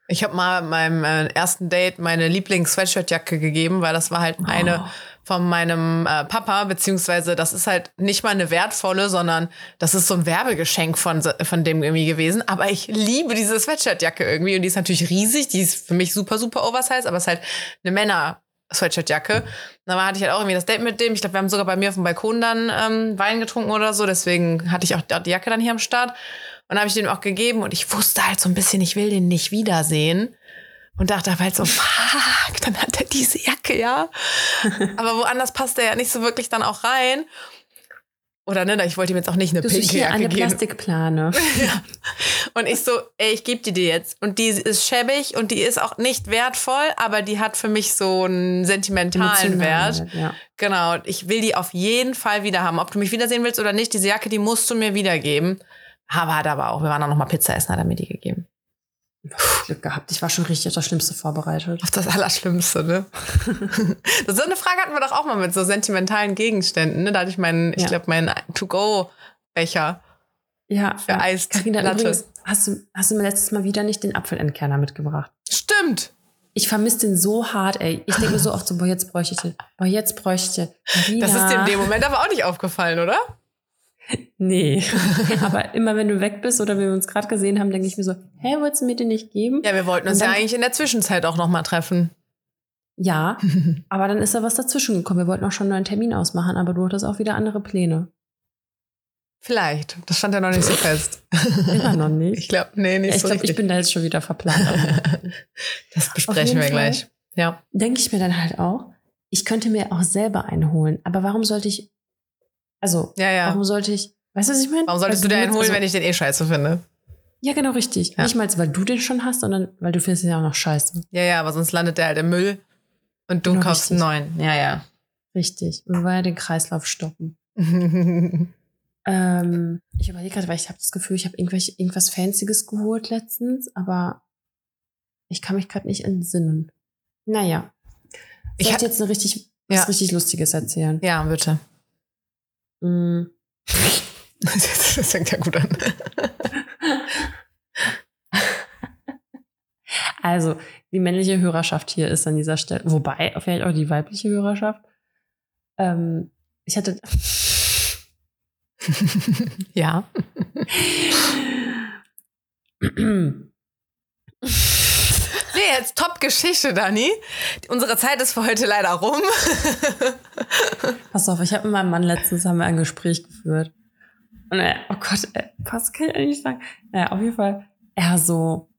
Ich habe mal meinem äh, ersten Date meine Lieblings-Sweatshirt-Jacke gegeben, weil das war halt Oh. Von meinem äh, Papa, beziehungsweise das ist halt nicht mal eine wertvolle, sondern das ist so ein Werbegeschenk von, von dem irgendwie gewesen. Aber ich liebe diese Sweatshirt-Jacke irgendwie und die ist natürlich riesig, die ist für mich super, super oversized, aber es ist halt eine Männer- Sweatshirt-Jacke. Da hatte ich halt auch irgendwie das Date mit dem. Ich glaube, wir haben sogar bei mir auf dem Balkon dann ähm, Wein getrunken oder so. Deswegen hatte ich auch die Jacke dann hier am Start. Und habe ich den auch gegeben und ich wusste halt so ein bisschen, ich will den nicht wiedersehen. Und dachte halt so, fuck, dann hat er diese Jacke, ja. Aber woanders passt er ja nicht so wirklich dann auch rein. Oder ne, ich wollte ihm jetzt auch nicht eine Du pinke Jacke eine geben. Plastikplane. Ja. Und ich so, ey, ich gebe die dir jetzt. Und die ist schäbig und die ist auch nicht wertvoll, aber die hat für mich so einen sentimentalen Emotional, Wert. Ja. Genau, ich will die auf jeden Fall wieder haben. Ob du mich wiedersehen willst oder nicht, diese Jacke, die musst du mir wiedergeben. Aber hat aber auch, wir waren auch noch mal Pizza essen, hat er mir die gegeben. Glück gehabt. Ich war schon richtig auf das Schlimmste vorbereitet. Auf das Allerschlimmste, ne? so eine Frage hatten wir doch auch mal mit so sentimentalen Gegenständen, ne? Da hatte ich meinen, ich Ja. glaube, meinen To-Go-Becher. Ja, Für ja. Eis- Carina, übrigens, hast du, hast du mir letztes Mal wieder nicht den Apfelentkerner mitgebracht? Stimmt! Ich vermisse den so hart, ey. Ich denke mir so oft so, boah, jetzt bräuchte ich den. Boah, jetzt bräuchte ich den. Das ist dir in dem Moment aber auch nicht aufgefallen, oder? Nee. Aber immer wenn du weg bist oder wir uns gerade gesehen haben, denke ich mir so, hä, wolltest du mir den nicht geben? Ja, wir wollten uns Und ja dann- eigentlich in der Zwischenzeit auch noch mal treffen. Ja, aber dann ist da was dazwischen gekommen. Wir wollten auch schon einen neuen Termin ausmachen, aber du hattest auch wieder andere Pläne. Vielleicht. Das stand ja noch nicht so fest. Immer noch nicht. Ich glaube, nee, nicht Ja, ich so glaube, ich richtig. bin da jetzt schon wieder verplant. das besprechen wir Fall. gleich. Ja. denke ich mir dann halt auch, ich könnte mir auch selber einen holen. Aber warum sollte ich, also, Ja, ja. warum sollte ich, weißt du, was ich meine? Warum solltest du dir einen holen, wenn ich den eh scheiße finde? Ja, genau, richtig. Ja. Nicht mal, weil du den schon hast, sondern weil du findest ihn ja auch noch scheiße. Ja, ja, aber sonst landet der halt im Müll und du Genau, kaufst einen neuen. Ja, ja. Richtig. Und wir wollen ja den Kreislauf stoppen. Ähm, ich überlege gerade, weil ich habe das Gefühl, ich habe irgendwas Fancyes geholt letztens, aber ich kann mich gerade nicht entsinnen. Naja. Ich Ich hätte jetzt eine richtig, Ja. was richtig Lustiges erzählen. ja, bitte. Mm. Das fängt ja gut an. Also, die männliche Hörerschaft hier ist an dieser Stelle, wobei, vielleicht auch die weibliche Hörerschaft. Ähm, ich hatte, ja. Jetzt Top-Geschichte, Dani. Unsere Zeit ist für heute leider rum. pass auf, ich habe mit meinem Mann letztens haben wir ein Gespräch geführt. Und er, oh Gott, was kann ich eigentlich sagen? Naja, auf jeden Fall, er so,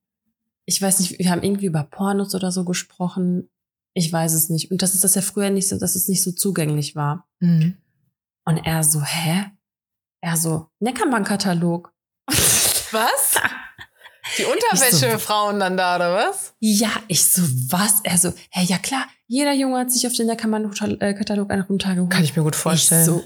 ich weiß nicht, wir haben irgendwie über Pornos oder so gesprochen. Ich weiß es nicht. Und das ist das ja früher nicht so, dass es nicht so zugänglich war. Mhm. Und er so, hä? Er so, Neckermann-Katalog. Was? Die Unterwäsche-Frauen dann da, oder was? Ja, ich so, was? Er so, hä, ja klar, jeder Junge hat sich auf den Neckermann-Katalog einen runtergeholt. Kann ich mir gut vorstellen. Ich so,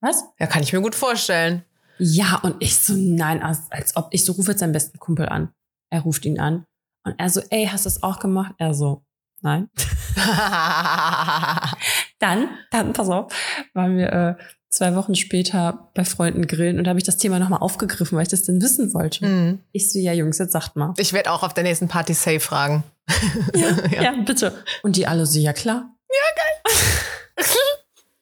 was? Ja, kann ich mir gut vorstellen. Ja, und ich so, nein, als, als ob, ich so, rufe jetzt seinen besten Kumpel an. Er ruft ihn an. Und er so, ey, hast du das auch gemacht? Er so, nein. Dann, dann, pass auf, waren wir äh, zwei Wochen später bei Freunden grillen und da habe ich das Thema nochmal aufgegriffen, weil ich das denn wissen wollte. Mhm. Ich so, ja, Jungs, jetzt sagt mal. Ich werde auch auf der nächsten Party safe fragen. Ja, ja, bitte. Und die alle so, ja klar.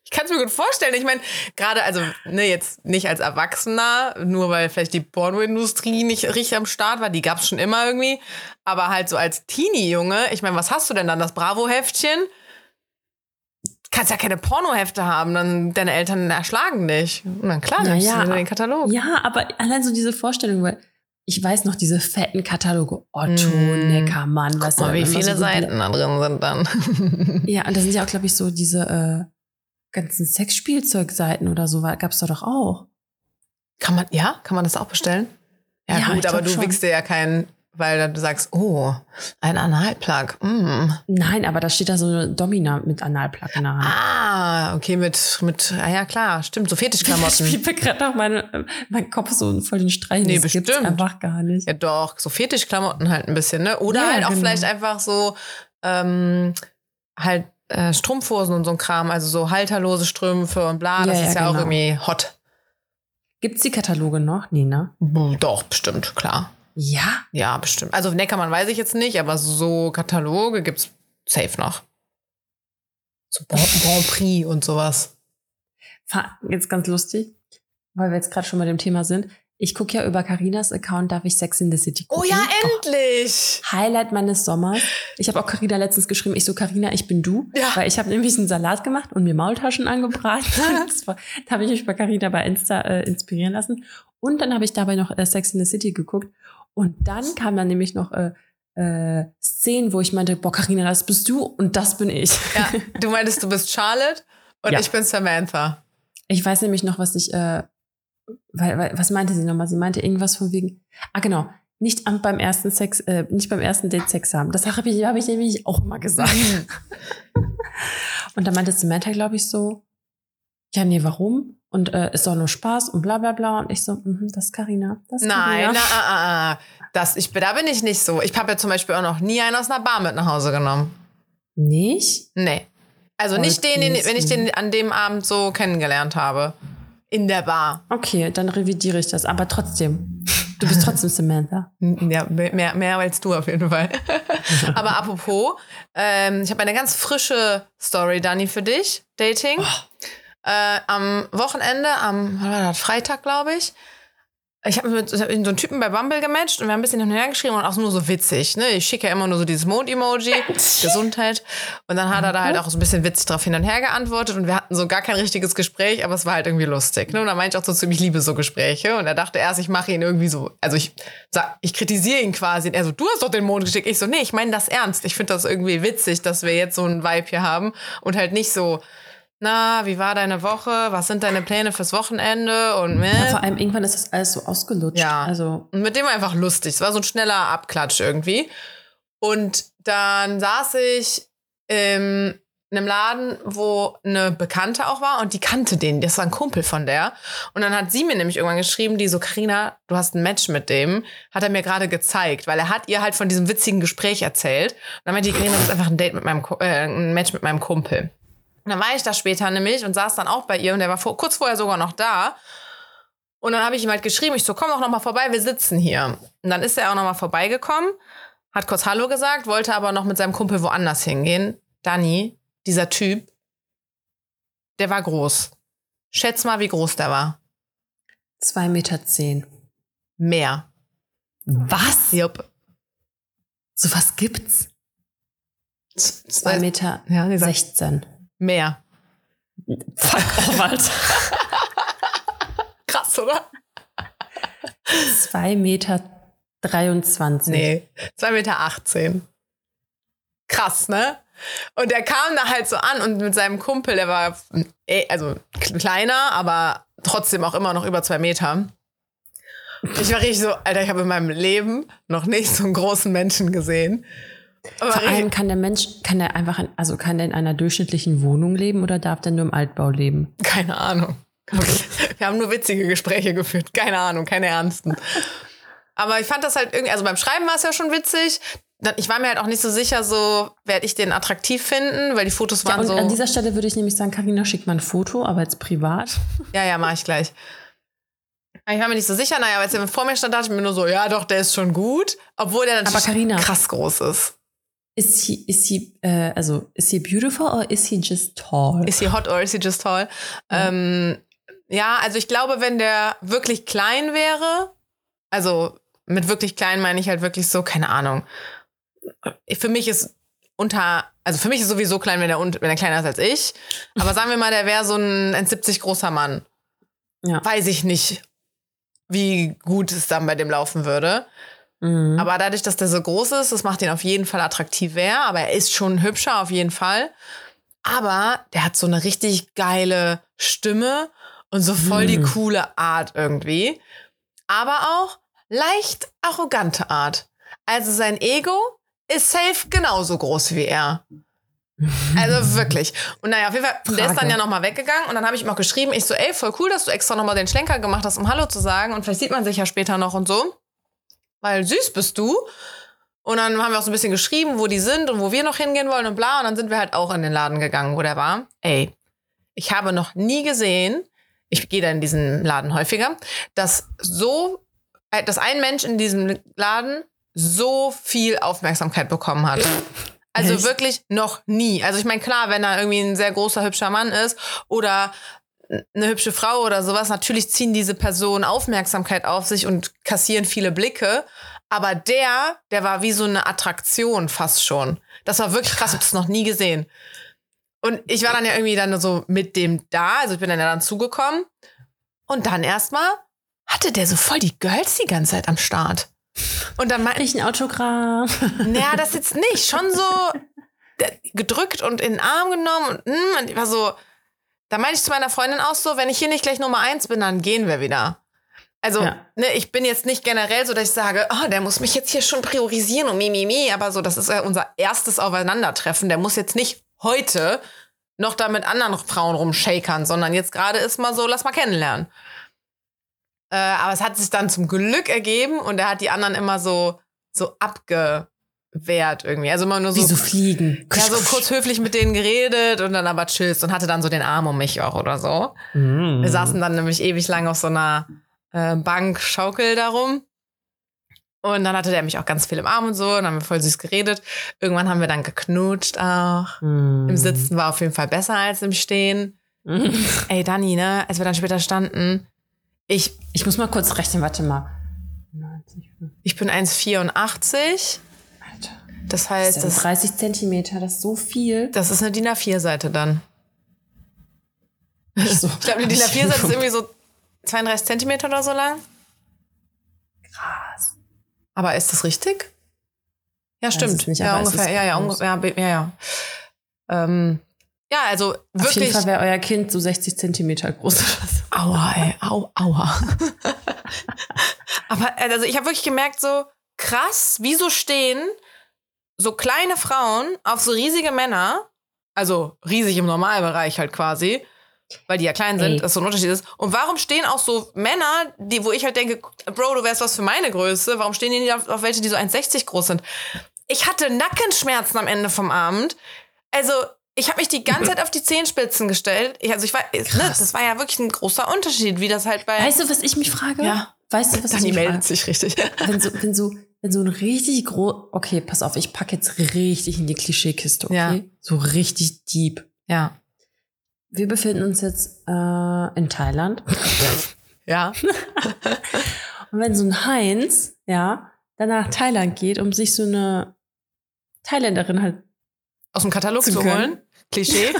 Ich kann es mir gut vorstellen. Ich meine, gerade, also, ne, jetzt nicht als Erwachsener, nur weil vielleicht die Pornoindustrie nicht richtig am Start war, die gab es schon immer irgendwie. Aber halt so als Teenie-Junge, ich meine, was hast du denn dann? Das Bravo-Heftchen? Kannst ja keine Pornohefte haben, dann deine Eltern erschlagen dich. Und dann klar, Ja, nimmst ja. du den Katalog. Ja, aber allein so diese Vorstellung, weil ich weiß noch, diese fetten Kataloge, Otto, Mm. Neckermann, was mal, wie viele so Seiten da drin sind dann. Ja, und da sind ja auch, glaube ich, so diese äh, ganzen Sexspielzeugseiten oder so, gab es da doch auch. Kann man, ja, kann man das auch bestellen? Ja, Ja, gut, aber du schon. wickst dir ja keinen weil dann du sagst, oh, ein Analplug. Mm. Nein, aber da steht da so eine Domina mit Analplug in der Hand. Ah, okay, mit, mit, ah ja klar, stimmt, so Fetischklamotten. Ich spiele gerade noch meine, mein Kopf so voll den Streich. Nee, das bestimmt. gibt's einfach gar nicht. Ja, doch, so Fetischklamotten halt ein bisschen, ne? Oder Ja, halt auch genau. vielleicht einfach so, ähm, halt äh, Strumpfhosen und so ein Kram, also so halterlose Strümpfe und bla, das Ja, ist ja auch genau. irgendwie hot. Gibt's die Kataloge noch? Nee, ne? Doch, bestimmt, klar. Ja? Ja, bestimmt. Also Neckermann weiß ich jetzt nicht, aber so Kataloge gibt's safe noch. So Bon- Grand Prix und sowas. Jetzt ganz lustig, weil wir jetzt gerade schon bei dem Thema sind. Ich gucke ja über Carinas Account, darf ich Sex in the City Oh gucken. ja, endlich! Highlight meines Sommers. Ich habe auch Carina letztens geschrieben, ich so, Carina, ich bin du. Ja. Weil ich habe nämlich einen Salat gemacht und mir Maultaschen angebraten. da habe ich mich bei Carina bei Insta äh, inspirieren lassen. Und dann habe ich dabei noch äh, Sex in the City geguckt. Und dann kam dann nämlich noch äh, äh, Szenen, wo ich meinte, boah, Carina, das bist du und das bin ich. Ja, du meintest, du bist Charlotte und Ja. ich bin Samantha. Ich weiß nämlich noch, was ich, äh, weil, weil, was meinte sie nochmal? Sie meinte irgendwas von wegen, ah genau, nicht am, beim ersten Sex, äh, nicht beim ersten Date Sex haben. Das habe ich, hab ich nämlich auch immer gesagt. und dann meinte Samantha, glaube ich, so, ja, nee, warum? Und äh, ist doch nur Spaß und bla bla bla. Und ich so, mhm, das ist Carina. Das ist Nein, Carina. na, ah, ah, ah. Das, ich, da bin ich nicht so. Ich habe ja zum Beispiel auch noch nie einen aus einer Bar mit nach Hause genommen. Nicht? Nee. Also Voll nicht den, den, wenn ich den an dem Abend so kennengelernt habe. In der Bar. Okay, dann revidiere ich das. Aber trotzdem, du bist trotzdem Samantha. Ja, mehr, mehr als du auf jeden Fall. Aber apropos, ähm, ich habe eine ganz frische Story, Dani, für dich. Dating. Äh, am Wochenende, am Freitag, glaube ich. Ich habe mit hab mit so einem Typen bei Bumble gematcht und wir haben ein bisschen hin und her geschrieben und auch nur so witzig. Ne? Ich schicke ja immer nur so dieses Mond-Emoji, Gesundheit. Und dann hat er da halt auch so ein bisschen witzig drauf hin und her geantwortet und wir hatten so gar kein richtiges Gespräch, aber es war halt irgendwie lustig. Ne? Und da meinte ich auch so zu ihm, ich liebe so Gespräche. Und er dachte erst, ich mache ihn irgendwie so, also ich sag, ich kritisiere ihn quasi. Und er so, du hast doch den Mond geschickt. Ich so, nee, ich meine das ernst. Ich finde das irgendwie witzig, dass wir jetzt so einen Vibe hier haben und halt nicht so, na, wie war deine Woche? Was sind deine Pläne fürs Wochenende? Und Ja, ne? vor allem irgendwann ist das alles so ausgelutscht. Ja. Also, Und mit dem war einfach lustig. Es war so ein schneller Abklatsch irgendwie. Und dann saß ich in einem Laden, wo eine Bekannte auch war und die kannte den. Das war ein Kumpel von der. Und dann hat sie mir nämlich irgendwann geschrieben, die so, Karina, du hast ein Match mit dem. Hat er mir gerade gezeigt, weil er hat ihr halt von diesem witzigen Gespräch erzählt. Und dann meinte die Karina, das ist einfach ein Date mit meinem, äh, ein Match mit meinem Kumpel. Und dann war ich da später nämlich und saß dann auch bei ihr und der war vor, kurz vorher sogar noch da. Und dann habe ich ihm halt geschrieben, ich so, komm doch noch mal vorbei, wir sitzen hier. Und dann ist er auch noch mal vorbeigekommen, hat kurz Hallo gesagt, wollte aber noch mit seinem Kumpel woanders hingehen. Danny, dieser Typ, der war groß. Schätz mal, wie groß der war. zwei Meter. Zehn. Mehr. Was? Jupp. So was gibt's? Zwei Meter Ja, dieser- 16. Mehr. Fuck off, Alter. Krass, oder? Zwei Meter 23. Nee, 2,18 Meter. 18. Krass, ne? Und der kam da halt so an und mit seinem Kumpel, der war eh, also kleiner, aber trotzdem auch immer noch über zwei Meter. Ich war richtig so, Alter, ich habe in meinem Leben noch nicht so einen großen Menschen gesehen. Aber Vor allem kann der Mensch, kann der einfach, in, also kann der in einer durchschnittlichen Wohnung leben oder darf der nur im Altbau leben? keine Ahnung. Wir haben nur witzige Gespräche geführt. Keine Ahnung, keine ernsten. Aber ich fand das halt irgendwie, also beim Schreiben war es ja schon witzig. Ich war mir halt auch nicht so sicher, so werde ich den attraktiv finden, weil die Fotos Ja, waren und so. an dieser Stelle würde ich nämlich sagen, Karina schickt mal ein Foto, aber jetzt privat. Ja, ja, mach ich gleich. Ich war mir nicht so sicher, naja, als er vor mir stand, dachte ich mir nur so, ja, doch, der ist schon gut. Obwohl der natürlich krass groß ist. Ist he, ist he, äh, also, ist he beautiful or is he just tall? Ist sie hot or ist sie just tall? Ähm, ja, also ich glaube, wenn der wirklich klein wäre, also mit wirklich klein meine ich halt wirklich so, keine Ahnung. Für mich ist unter, also für mich ist sowieso klein, wenn er, wenn er kleiner ist als ich. Aber sagen wir mal, der wäre so ein 1,70 großer Mann. ja. Weiß ich nicht, wie gut es dann bei dem laufen würde. Mhm. Aber dadurch, dass der so groß ist, das macht ihn auf jeden Fall attraktiver. Aber er ist schon hübscher, auf jeden Fall. Aber der hat so eine richtig geile Stimme und so voll die Mhm. coole Art irgendwie. Aber auch leicht arrogante Art. Also sein Ego ist safe genauso groß wie er. Also wirklich. Und naja, auf jeden Fall, Frage. der ist dann ja nochmal weggegangen und dann habe ich ihm auch geschrieben, ich so, ey, voll cool, dass du extra nochmal den Schlenker gemacht hast, um Hallo zu sagen und vielleicht sieht man sich ja später noch und so. Weil süß bist du. Und dann haben wir auch so ein bisschen geschrieben, wo die sind und wo wir noch hingehen wollen und bla. Und dann sind wir halt auch in den Laden gegangen, wo der war. Ey, ich habe noch nie gesehen, ich gehe da in diesen Laden häufiger, dass so, äh, dass ein Mensch in diesem Laden so viel Aufmerksamkeit bekommen hat. Also Echt? wirklich noch nie. Also ich meine, klar, wenn da irgendwie ein sehr großer, hübscher Mann ist oder eine hübsche Frau oder sowas, natürlich ziehen diese Personen Aufmerksamkeit auf sich und kassieren viele Blicke. Aber der, der war wie so eine Attraktion fast schon. Das war wirklich krass, ich habe das noch nie gesehen. Und ich war dann ja irgendwie dann so mit dem da, also ich bin dann ja dann zugekommen. Und dann erstmal hatte der so voll die Girls die ganze Zeit am Start. Und dann meinte ich ein Autogramm. Naja, das jetzt nicht. Schon so gedrückt und in den Arm genommen und, hm, und ich war so, da meinte ich zu meiner Freundin auch so, wenn ich hier nicht gleich Nummer eins bin, dann gehen wir wieder. Also, ja. ne, ich bin jetzt nicht generell so, dass ich sage, oh, der muss mich jetzt hier schon priorisieren und mimimi, mi, mi, aber so, das ist ja unser erstes Aufeinandertreffen. Der muss jetzt nicht heute noch da mit anderen Frauen rumshakern, sondern jetzt gerade ist mal so, lass mal kennenlernen. Äh, aber es hat sich dann zum Glück ergeben und er hat die anderen immer so, so abgewehrt irgendwie. Also immer nur so. Wie so fliegen. Ja, so kurz höflich mit denen geredet und dann aber chillst und hatte dann so den Arm um mich auch oder so. Mm. Wir saßen dann nämlich ewig lang auf so einer äh, Bankschaukel darum. Und dann hatte der mich auch ganz viel im Arm und so. Und dann haben wir voll süß geredet. Irgendwann haben wir dann geknutscht auch. Mm. Im Sitzen war auf jeden Fall besser als im Stehen. Mm. Ey, Dani, ne, als wir dann später standen, ich, ich muss mal kurz rechnen, warte mal. 90, ich bin 1,84. Das heißt, das, das 30 Zentimeter, das ist so viel. Das ist eine DIN A4-Seite dann. So. ich glaube, eine DIN A4-Seite ist irgendwie so 32 Zentimeter oder so lang. Krass. Aber ist das richtig? Ja, stimmt. Nicht, ja, ungefähr. Ja, ja, ungefähr. Ja, ja, ja. Ähm, ja, also wirklich. Auf jeden Fall wäre euer Kind so 60 Zentimeter groß. aua, ey, au, aua. Aber also ich habe wirklich gemerkt, so krass, wieso stehen so kleine Frauen auf so riesige Männer, also riesig im Normalbereich halt quasi, weil die ja klein sind, Ey. das so ein Unterschied ist. Und warum stehen auch so Männer, die, wo ich halt denke, Bro, du wärst was für meine Größe, warum stehen die nicht auf, auf welche, die so 1,60 groß sind? Ich hatte Nackenschmerzen am Ende vom Abend. Also, ich habe mich die ganze Zeit auf die Zehenspitzen gestellt. Ich, also ich war, ne, das war ja wirklich ein großer Unterschied, wie das halt bei. Weißt du, was ich mich frage? Ja. Weißt du, was Dani ich mich meldet frage? sich richtig. Wenn so, wenn so, wenn so ein richtig groß, okay, pass auf, ich packe jetzt richtig in die Klischeekiste, okay? Ja. So richtig deep. Ja. Wir befinden uns jetzt äh, in Thailand. ja. Und wenn so ein Heinz, ja, dann nach Thailand geht, um sich so eine Thailänderin halt aus dem Katalog zu, zu holen. Klischee.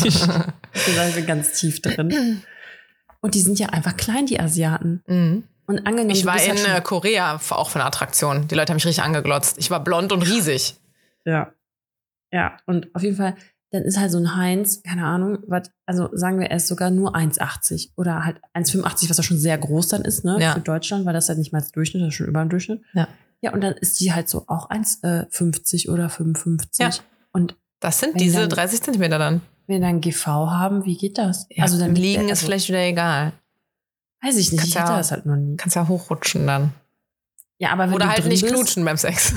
Klischee. Da sind ganz tief drin. Und die sind ja einfach klein, die Asiaten. Mhm. Und angenommen, ich war in ja Korea auch von Attraktion. Die Leute haben mich richtig angeglotzt. Ich war blond und riesig. Ja. Ja, und auf jeden Fall, dann ist halt so ein Heinz, keine Ahnung, was, also sagen wir, er ist sogar nur 1,80 oder halt 1,85, was ja schon sehr groß dann ist, ne, ja. für Deutschland, weil das halt nicht mal als Durchschnitt, das ist schon über dem Durchschnitt. Ja. Ja, und dann ist die halt so auch 1,50 äh, oder 55. Ja. Und das sind diese dann, 30 Zentimeter dann. Wenn wir dann GV haben, wie geht das? Ja, also dann liegen also, ist vielleicht wieder egal. Weiß ich nicht, kannst ich hatte ja, das halt noch nie. Kannst ja hochrutschen dann. Ja, aber wenn Oder halt nicht bist, knutschen beim Sex.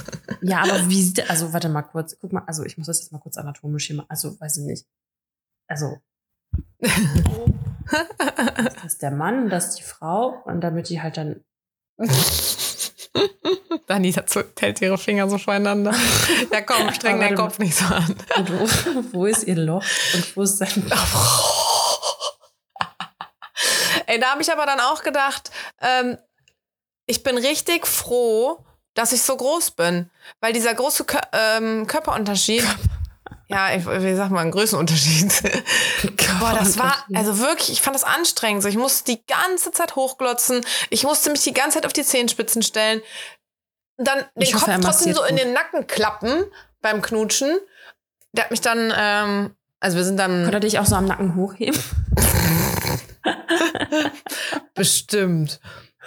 ja, aber wie sieht, also warte mal kurz, guck mal, also ich muss das jetzt mal kurz anatomisch hier mal, also weiß ich nicht. Also. das ist der Mann, das ist die Frau und damit die halt dann Dani hält ihre Finger so voreinander. Ja, komm, streng deinen Kopf nicht so an. Wo, wo, ist ihr Loch und wo ist sein Ey, da habe ich aber dann auch gedacht, ähm, ich bin richtig froh, dass ich so groß bin. Weil dieser große Kör ähm, Körperunterschied. Ja, ich, wie sag mal, ein Größenunterschied. Boah, das war, also wirklich, ich fand das anstrengend. So, ich musste die ganze Zeit hochglotzen. Ich musste mich die ganze Zeit auf die Zehenspitzen stellen. Und dann ich den hoffe, Kopf trotzdem so gut. in den Nacken klappen beim Knutschen. Der hat mich dann, ähm, also wir sind dann. Konnte dich auch so am Nacken hochheben? Bestimmt.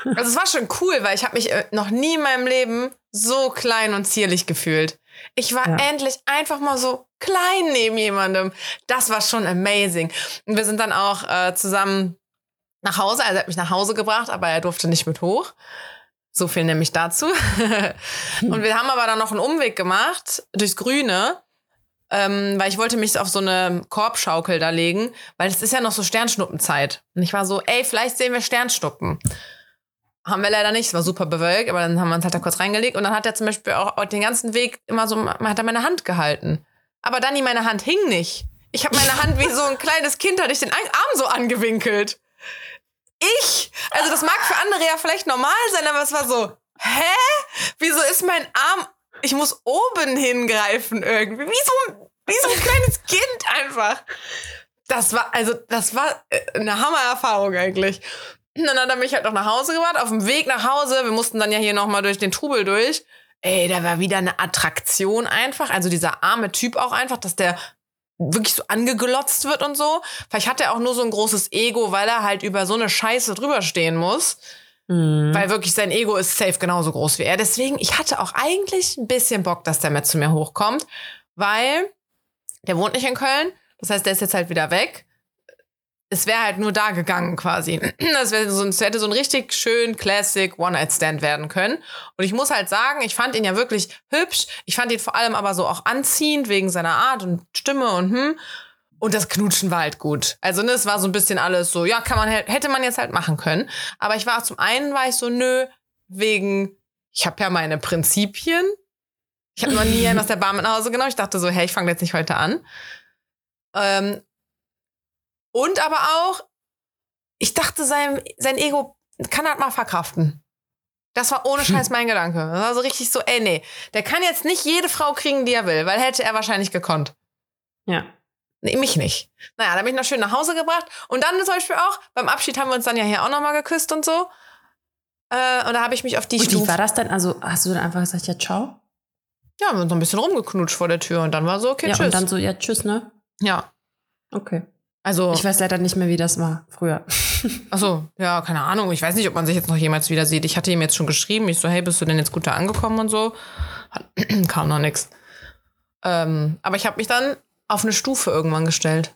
Also es war schon cool, weil ich habe mich äh, noch nie in meinem Leben so klein und zierlich gefühlt. Ich war ja. endlich einfach mal so klein neben jemandem. Das war schon amazing. Und wir sind dann auch äh, zusammen nach Hause. Also er hat mich nach Hause gebracht, aber er durfte nicht mit hoch. So viel nämlich dazu. und wir haben aber dann noch einen Umweg gemacht durchs Grüne, ähm, weil ich wollte mich auf so eine Korbschaukel da legen, weil es ist ja noch so Sternschnuppenzeit. Und ich war so, ey, vielleicht sehen wir Sternschnuppen. Haben wir leider nicht, es war super bewölkt, aber dann haben wir uns halt da kurz reingelegt und dann hat er zum Beispiel auch den ganzen Weg immer so, hat er meine Hand gehalten. Aber Dani, meine Hand hing nicht. Ich habe meine Hand wie so ein kleines Kind, hatte ich den Arm so angewinkelt. Ich, also das mag für andere ja vielleicht normal sein, aber es war so, hä? Wieso ist mein Arm, ich muss oben hingreifen irgendwie, wie so, wie so ein kleines Kind einfach. Das war, also das war äh, eine Hammererfahrung eigentlich. Und dann hat er mich halt noch nach Hause gebracht. Auf dem Weg nach Hause, wir mussten dann ja hier nochmal durch den Trubel durch. Ey, da war wieder eine Attraktion einfach. Also dieser arme Typ auch einfach, dass der wirklich so angeglotzt wird und so. Vielleicht hat er auch nur so ein großes Ego, weil er halt über so eine Scheiße drüber stehen muss. Mhm. Weil wirklich sein Ego ist safe genauso groß wie er. Deswegen, ich hatte auch eigentlich ein bisschen Bock, dass der mit zu mir hochkommt, weil der wohnt nicht in Köln. Das heißt, der ist jetzt halt wieder weg es wäre halt nur da gegangen quasi. Das, wär so, das hätte so ein richtig schön Classic One-Night-Stand werden können. Und ich muss halt sagen, ich fand ihn ja wirklich hübsch. Ich fand ihn vor allem aber so auch anziehend wegen seiner Art und Stimme und hm. Und das Knutschen war halt gut. Also, ne, es war so ein bisschen alles so, ja, kann man, hätte man jetzt halt machen können. Aber ich war zum einen, war ich so, nö, wegen, ich habe ja meine Prinzipien. Ich habe noch nie einen aus der Bar mit nach Hause genommen. Ich dachte so, hey, ich fange jetzt nicht heute an. Ähm, und aber auch, ich dachte, sein, sein Ego kann halt mal verkraften. Das war ohne Scheiß mein Gedanke. Das war so richtig so, ey, nee, der kann jetzt nicht jede Frau kriegen, die er will, weil hätte er wahrscheinlich gekonnt. Ja. Nee, mich nicht. Naja, da bin ich noch schön nach Hause gebracht. Und dann zum Beispiel auch, beim Abschied haben wir uns dann ja hier auch nochmal geküsst und so. Äh, und da habe ich mich auf die und Stufe. Wie war das denn? Also hast du dann einfach gesagt, ja, ciao? Ja, wir haben uns noch ein bisschen rumgeknutscht vor der Tür und dann war so, okay, ja, tschüss. Und dann so, ja, tschüss, ne? Ja. Okay. Also ich weiß leider nicht mehr, wie das war früher. Achso, ja, keine Ahnung. Ich weiß nicht, ob man sich jetzt noch jemals wieder sieht. Ich hatte ihm jetzt schon geschrieben. Ich so, hey, bist du denn jetzt gut da angekommen und so? Kam noch nix. Ähm, aber ich habe mich dann auf eine Stufe irgendwann gestellt.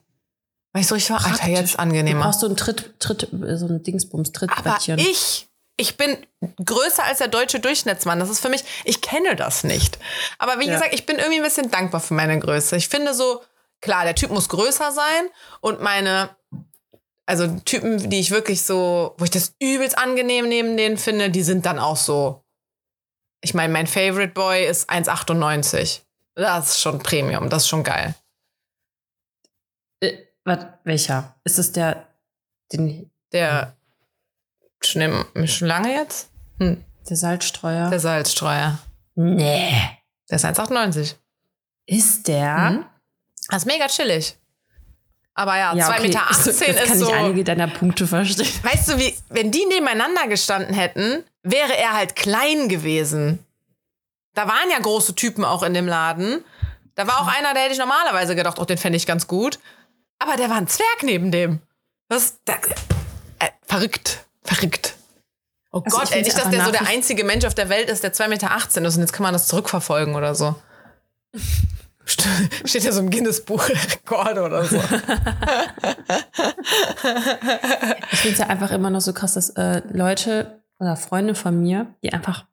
Weil ich so, ich war, Praktisch. Alter, jetzt angenehmer. Du brauchst so ein Tritt, Tritt, so ein Dingsbums, Trittbrettchen. Aber ich, ich bin größer als der deutsche Durchschnittsmann. Das ist für mich, ich kenne das nicht. Aber wie ja. gesagt, ich bin irgendwie ein bisschen dankbar für meine Größe. Ich finde so, klar, der Typ muss größer sein und meine, also Typen, die ich wirklich so, wo ich das übelst angenehm neben denen finde, die sind dann auch so. Ich meine, mein Favorite Boy ist 1,98. Das ist schon Premium, das ist schon geil. Was, welcher? Ist es der, den. Der, schon, schon lange jetzt? Hm. Der Salzstreuer. Der Salzstreuer. Nee. Der ist 1,98. Ist der? Mhm. Das ist mega chillig. Aber ja, ja 2,18 okay. Meter 18 das ist kann so. ich einige deiner Punkte verstehen. Weißt du, wie, wenn die nebeneinander gestanden hätten, wäre er halt klein gewesen. Da waren ja große Typen auch in dem Laden. Da war auch einer, der hätte ich normalerweise gedacht, oh, den fände ich ganz gut. Aber der war ein Zwerg neben dem. Das, das äh, verrückt. Verrückt. Oh also Gott, ey, nicht, dass der so der einzige Mensch auf der Welt ist, der 2,18 Meter ist und jetzt kann man das zurückverfolgen oder so. Steht ja so im Guinness-Buch Rekorde oder so. ich finde es ja einfach immer noch so krass, dass äh, Leute oder Freunde von mir, die einfach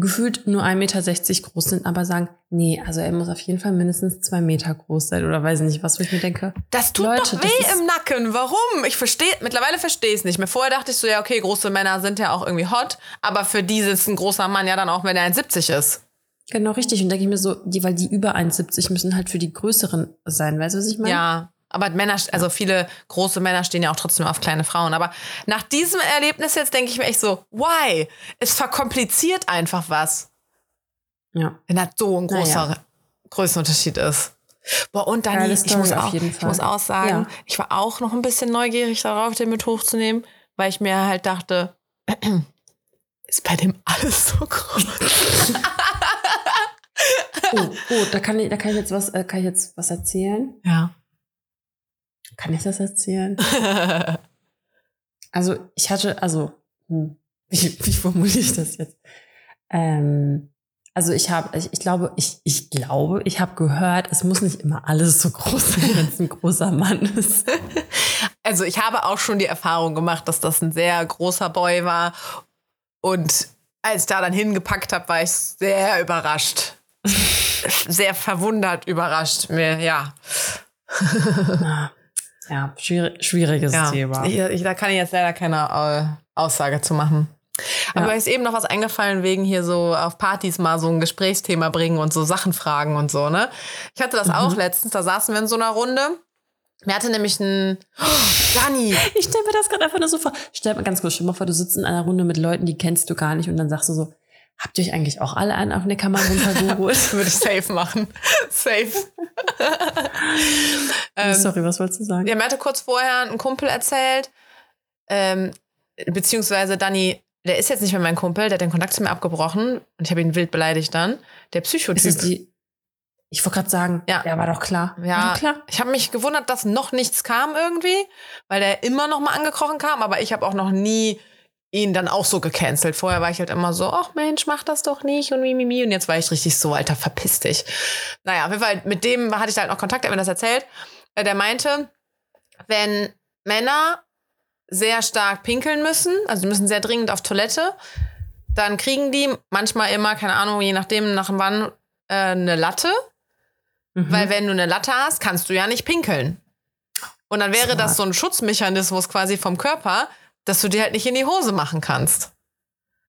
gefühlt nur 1,60 Meter groß sind, aber sagen, nee, also er muss auf jeden Fall mindestens zwei Meter groß sein oder weiß nicht was, wo ich mir denke. Das tut Leute, doch weh im Nacken. Warum? Ich verstehe, mittlerweile verstehe ich es nicht mehr. Vorher dachte ich so, ja, okay, große Männer sind ja auch irgendwie hot, aber für die ist ein großer Mann ja dann auch, wenn er 1,70 ist. Genau, richtig. Und denke ich mir so, die, weil die über 1,70 müssen halt für die größeren sein. Weißt du, was ich meine? Ja. Aber Männer, also viele große Männer stehen ja auch trotzdem auf kleine Frauen. Aber nach diesem Erlebnis jetzt denke ich mir echt so, why? Es verkompliziert einfach was. Ja. Wenn das so ein großer ja. Größenunterschied ist. Boah, und dann, ich, muss auch, ich muss auch sagen, ja. ich war auch noch ein bisschen neugierig darauf, den mit hochzunehmen, weil ich mir halt dachte, ist bei dem alles so groß. Oh, oh da, kann ich, da kann ich jetzt was, äh, kann ich jetzt was erzählen? Ja. Kann ich das erzählen? Also ich hatte, also, hm, wie, wie formuliere ich das jetzt? Ähm, also ich habe, ich, ich, glaube, ich, ich glaube, ich habe gehört, es muss nicht immer alles so groß sein, wenn es ein großer Mann ist. Also ich habe auch schon die Erfahrung gemacht, dass das ein sehr großer Boy war. Und als ich da dann hingepackt habe, war ich sehr überrascht. sehr verwundert überrascht. Mir, ja. Ja, schwierig, schwieriges ja. Thema. Ich, ich, da kann ich jetzt leider keine äh, Aussage zu machen. Aber ja. mir ist eben noch was eingefallen, wegen hier so auf Partys mal so ein Gesprächsthema bringen und so Sachen fragen und so, ne? Ich hatte das mhm. auch letztens, da saßen wir in so einer Runde. Mir hatte nämlich ein oh, Dani. Ich stelle mir das gerade einfach nur so vor. Stell mir ganz kurz, stell mal vor, du sitzt in einer Runde mit Leuten, die kennst du gar nicht und dann sagst du so, habt ihr euch eigentlich auch alle einen auf eine Kamera runtergeholt? Würde ich safe machen. safe. ähm, Sorry, was wolltest du sagen? Ja, mir hatte kurz vorher ein Kumpel erzählt, ähm, beziehungsweise Dani der ist jetzt nicht mehr mein Kumpel, der hat den Kontakt zu mir abgebrochen und ich habe ihn wild beleidigt dann. Der Psychotyp. Ist die, ich wollte gerade sagen, ja, der war doch klar. Ja, doch klar. ich habe mich gewundert, dass noch nichts kam irgendwie, weil der immer noch mal angekrochen kam, aber ich habe auch noch nie ihn dann auch so gecancelt. Vorher war ich halt immer so, ach Mensch, mach das doch nicht und mimimi. Und jetzt war ich richtig so, Alter, verpiss dich. Naja, auf jeden Fall, mit dem hatte ich da halt noch Kontakt, er hat mir das erzählt. Äh, der meinte, wenn Männer sehr stark pinkeln müssen, also die müssen sehr dringend auf Toilette, dann kriegen die manchmal immer, keine Ahnung, je nachdem, nach wann, äh, eine Latte. Mhm. Weil wenn du eine Latte hast, kannst du ja nicht pinkeln. Und dann wäre Smart. das so ein Schutzmechanismus quasi vom Körper, dass du dir halt nicht in die Hose machen kannst.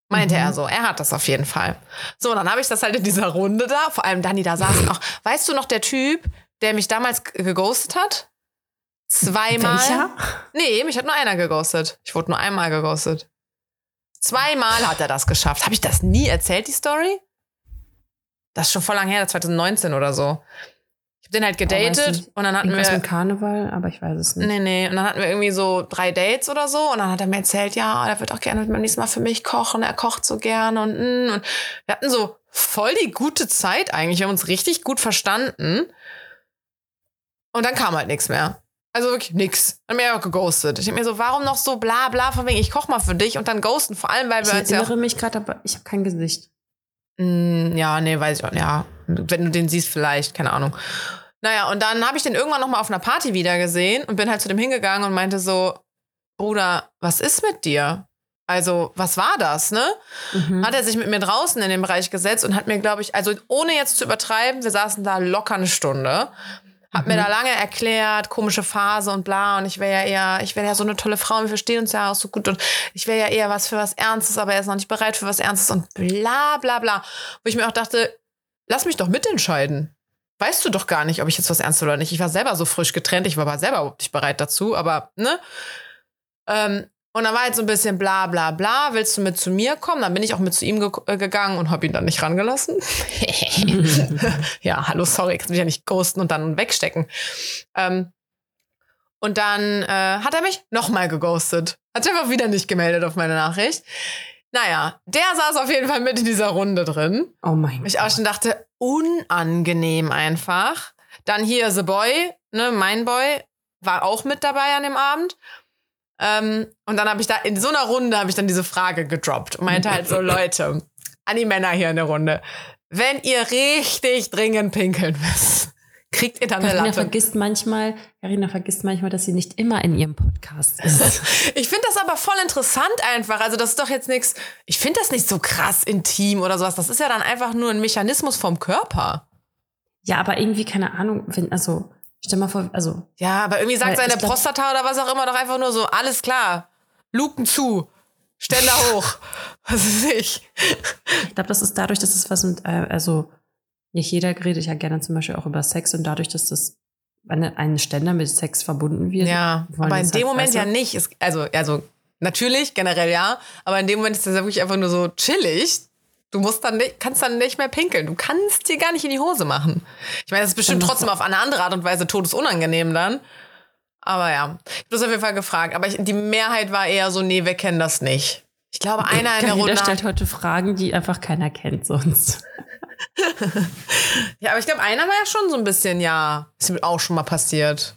Meinte mhm. er so. Er hat das auf jeden Fall. So, dann habe ich das halt in dieser Runde da. Vor allem Dani, da saß noch. Weißt du noch, der Typ, der mich damals geghostet hat? Zweimal. Welcher? Nee, mich hat nur einer geghostet. Ich wurde nur einmal geghostet. Zweimal hat er das geschafft. Habe ich das nie erzählt, die Story? Das ist schon voll lang her, 2019 oder so. Den halt gedatet oh, und dann hatten wir. mit Karneval, aber ich weiß es nicht. Nee, nee. Und dann hatten wir irgendwie so drei Dates oder so. Und dann hat er mir erzählt, ja, er wird auch gerne beim nächsten Mal für mich kochen. Er kocht so gern und, mm, und wir hatten so voll die gute Zeit eigentlich. Wir haben uns richtig gut verstanden. Und dann kam halt nichts mehr. Also wirklich nix. Dann mir auch geghostet. Ich denke mir so, warum noch so bla bla von wegen, ich koch mal für dich und dann ghosten. Vor allem, weil wir ich uns ja. Ich erinnere mich gerade, aber ich habe kein Gesicht. Mm, ja, nee, weiß ich auch. Ja, wenn du den siehst, vielleicht, keine Ahnung. Naja, und dann habe ich den irgendwann noch mal auf einer Party wieder gesehen und bin halt zu dem hingegangen und meinte so, Bruder, was ist mit dir? Also, was war das, ne? Mhm. Hat er sich mit mir draußen in den Bereich gesetzt und hat mir, glaube ich, also ohne jetzt zu übertreiben, wir saßen da locker eine Stunde hab mhm. mir da lange erklärt, komische Phase und bla. Und ich wäre ja eher, ich wäre ja so eine tolle Frau, wir verstehen uns ja auch so gut. Und ich wäre ja eher was für was Ernstes, aber er ist noch nicht bereit für was Ernstes und bla bla bla. Wo ich mir auch dachte, lass mich doch mitentscheiden. Weißt du doch gar nicht, ob ich jetzt was ernst oder nicht. Ich war selber so frisch getrennt, ich war aber selber überhaupt nicht bereit dazu, aber, ne? Ähm, und dann war jetzt so ein bisschen bla bla bla, willst du mit zu mir kommen? Dann bin ich auch mit zu ihm ge äh, gegangen und habe ihn dann nicht rangelassen. ja, hallo, sorry, ich kann mich ja nicht ghosten und dann wegstecken. Ähm, und dann äh, hat er mich nochmal geghostet. Hat sich einfach wieder nicht gemeldet auf meine Nachricht. Naja, der saß auf jeden Fall mit in dieser Runde drin. Oh mein Gott. Ich auch schon dachte, unangenehm einfach. Dann hier The Boy, ne, mein Boy, war auch mit dabei an dem Abend. Ähm, und dann habe ich da in so einer Runde habe ich dann diese Frage gedroppt und meinte halt so Leute an die Männer hier in der Runde, wenn ihr richtig dringend pinkeln müsst, kriegt ihr dann Carina eine Latte. vergisst manchmal, Carina vergisst manchmal, dass sie nicht immer in ihrem Podcast ist. ich finde das aber voll interessant einfach. Also das ist doch jetzt nichts. Ich finde das nicht so krass intim oder sowas. Das ist ja dann einfach nur ein Mechanismus vom Körper. Ja, aber irgendwie keine Ahnung, wenn also Stell mal vor, also. Ja, aber irgendwie sagt seine glaub, Prostata oder was auch immer doch einfach nur so, alles klar, Luken zu, Ständer hoch. Was ist ich? Ich glaube, das ist dadurch, dass es was mit, äh, also nicht jeder redet ja gerne zum Beispiel auch über Sex und dadurch, dass das eine, ein Ständer mit Sex verbunden wird. Ja, aber in dem halt, Moment ja nicht. Ist, also, also natürlich, generell ja, aber in dem Moment ist das wirklich einfach nur so chillig. Du musst dann nicht, kannst dann nicht mehr pinkeln. Du kannst dir gar nicht in die Hose machen. Ich meine, das ist bestimmt trotzdem auf eine andere Art und Weise todesunangenehm dann. Aber ja, ich habe das auf jeden Fall gefragt. Aber ich, die Mehrheit war eher so, nee, wir kennen das nicht. Ich glaube, einer in der Runde. stellt heute Fragen, die einfach keiner kennt sonst. ja, aber ich glaube, einer war ja schon so ein bisschen, ja, ist mir auch schon mal passiert.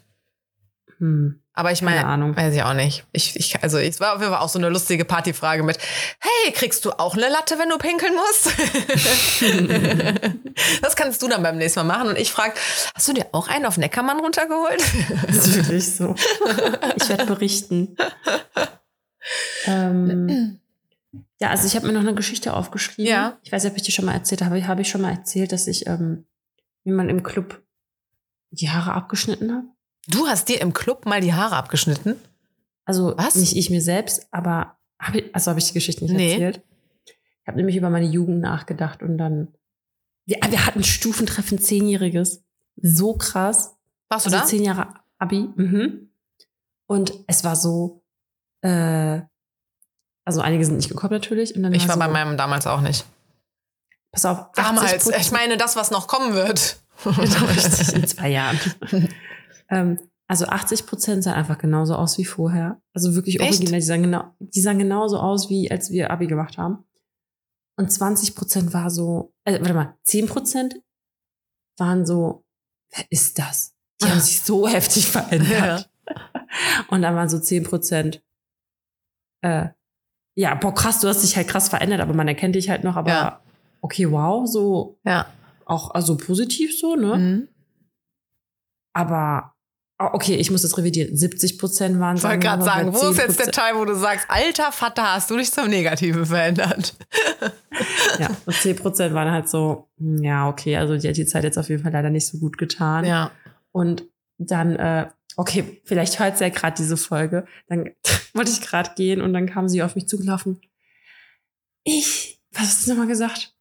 Hm. Aber ich meine, Ahnung. weiß ich auch nicht. Ich, ich, also es war auf jeden Fall auch so eine lustige Partyfrage mit, hey, kriegst du auch eine Latte, wenn du pinkeln musst? das kannst du dann beim nächsten Mal machen. Und ich frage, hast du dir auch einen auf Neckermann runtergeholt? das ist wirklich so. Ich werde berichten. ähm, ja, also ich habe mir noch eine Geschichte aufgeschrieben. Ja. Ich weiß nicht, ob ich dir schon mal erzählt habe. Habe ich schon mal erzählt, dass ich ähm, wie man im Club die Haare abgeschnitten habe? Du hast dir im Club mal die Haare abgeschnitten? Also Was? nicht ich mir selbst, aber hab ich, also habe ich die Geschichte nicht nee. erzählt. Ich habe nämlich über meine Jugend nachgedacht und dann. Wir, wir hatten Stufentreffen Zehnjähriges. So krass. Warst du also da? Zehn Jahre Abi. Mhm. Und es war so, äh, also einige sind nicht gekommen natürlich. Und dann ich war, war so, bei meinem damals auch nicht. Pass auf. Damals, ich meine das, was noch kommen wird. in zwei Jahren. Ähm, also 80 Prozent sahen einfach genauso aus wie vorher. Also wirklich Echt? originell. Die sahen, genau, die sahen genauso aus, wie als wir Abi gemacht haben. Und 20 Prozent war so, äh, warte mal, 10 Prozent waren so, wer ist das? Die haben sich so heftig verändert. Ja. Und dann waren so 10 Prozent, äh, ja, boah, krass, du hast dich halt krass verändert, aber man erkennt dich halt noch, aber ja. okay, wow, so. Ja auch also positiv so, ne? Mhm. Aber okay, ich muss das revidieren. 70 Prozent waren. Ich wollte gerade sagen, wo ist jetzt der Teil, wo du sagst, alter Vater, hast du dich zum Negativen verändert? ja, und 10 Prozent waren halt so, hm, ja, okay, also die hat die Zeit jetzt auf jeden Fall leider nicht so gut getan. Ja. Und dann, äh, okay, vielleicht hört sie ja gerade diese Folge. Dann wollte ich gerade gehen und dann kam sie auf mich zugelaufen. Ich, was hast du nochmal gesagt?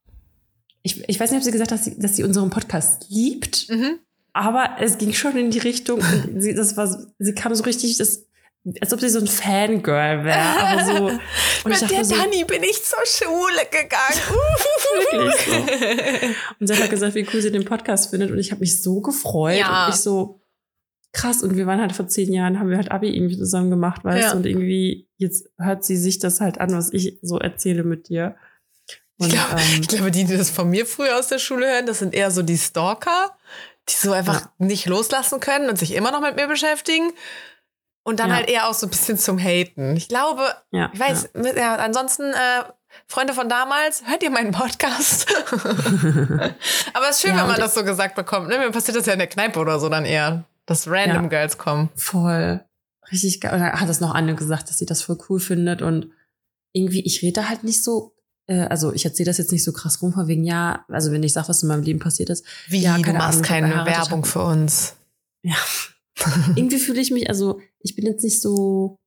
ich, ich weiß nicht, ob sie gesagt hat, dass sie, dass sie unseren Podcast liebt, mhm. Aber es ging schon in die Richtung, sie, das war, sie kam so richtig, das, als ob sie so ein Fangirl wäre. Aber so, und Mit der so, Dani bin ich zur Schule gegangen. So. Und sie hat gesagt, wie cool sie den Podcast findet. Und ich habe mich so gefreut. Ja. Und ich so, krass. Und wir waren halt vor zehn Jahren, haben wir halt Abi irgendwie zusammen gemacht, weißt du? Ja. Und irgendwie, jetzt hört sie sich das halt an, was ich so erzähle mit dir. Und, ich, glaub, ähm, ich glaube, die, die das von mir früher aus der Schule hören, das sind eher so die Stalker, die so einfach ja. nicht loslassen können und sich immer noch mit mir beschäftigen. Und dann ja. halt eher auch so ein bisschen zum Haten. Ich glaube, ja, ich weiß, ja. ansonsten, äh, Freunde von damals, hört ihr meinen Podcast? Aber es ist schön, wenn man das so gesagt bekommt. Ne? Mir passiert das ja in der Kneipe oder so dann eher, dass random Girls kommen. Voll. Richtig geil. Und dann hat das noch Anne gesagt, dass sie das voll cool findet. Und irgendwie, ich rede halt nicht so also ich erzähle das jetzt nicht so krass rum, von wegen, ja, also wenn ich sage, was in meinem Leben passiert ist. Wie, ja, du machst Ahnung, keine Werbung für uns. Ja. Irgendwie fühle ich mich, also ich bin jetzt nicht so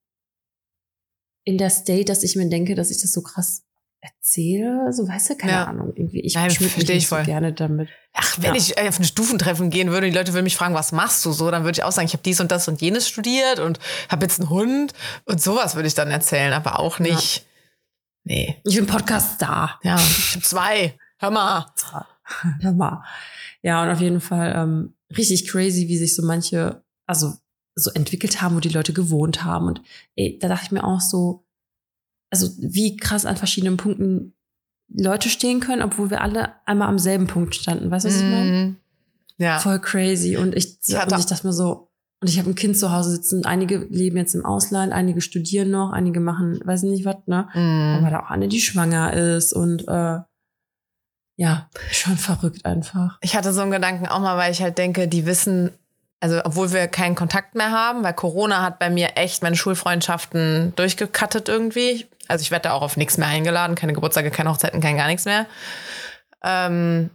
in der State, dass ich mir denke, dass ich das so krass erzähle, so weißt du, keine ja. Ahnung, irgendwie. Ich Nein, schmück mich nicht so gerne damit. Ach, wenn ja. ich auf ein Stufentreffen gehen würde, die Leute würden mich fragen, was machst du so, dann würde ich auch sagen, ich habe dies und das und jenes studiert und habe jetzt einen Hund und sowas würde ich dann erzählen, aber auch nicht. Ja Nee. Ich bin Podcast-Star. Ja, ich habe zwei. Hör mal. Hör mal. Ja, und auf jeden Fall ähm, richtig crazy, wie sich so manche, also so entwickelt haben, wo die Leute gewohnt haben. Und ey, da dachte ich mir auch so, also wie krass an verschiedenen Punkten Leute stehen können, obwohl wir alle einmal am selben Punkt standen. Weißt du, was ich meine? Mhm. Ja. Voll crazy. Und ich, ja, und ich dachte mir so, und ich habe ein Kind zu Hause sitzen. Einige leben jetzt im Ausland, einige studieren noch, einige machen, weiß nicht was, ne? Mm. Aber da auch eine, die schwanger ist und äh, ja, schon verrückt einfach. Ich hatte so einen Gedanken auch mal, weil ich halt denke, die wissen, also obwohl wir keinen Kontakt mehr haben, weil Corona hat bei mir echt meine Schulfreundschaften durchgekattet irgendwie. Also ich werde da auch auf nichts mehr eingeladen, keine Geburtstage, keine Hochzeiten, kein gar nichts mehr. Ähm,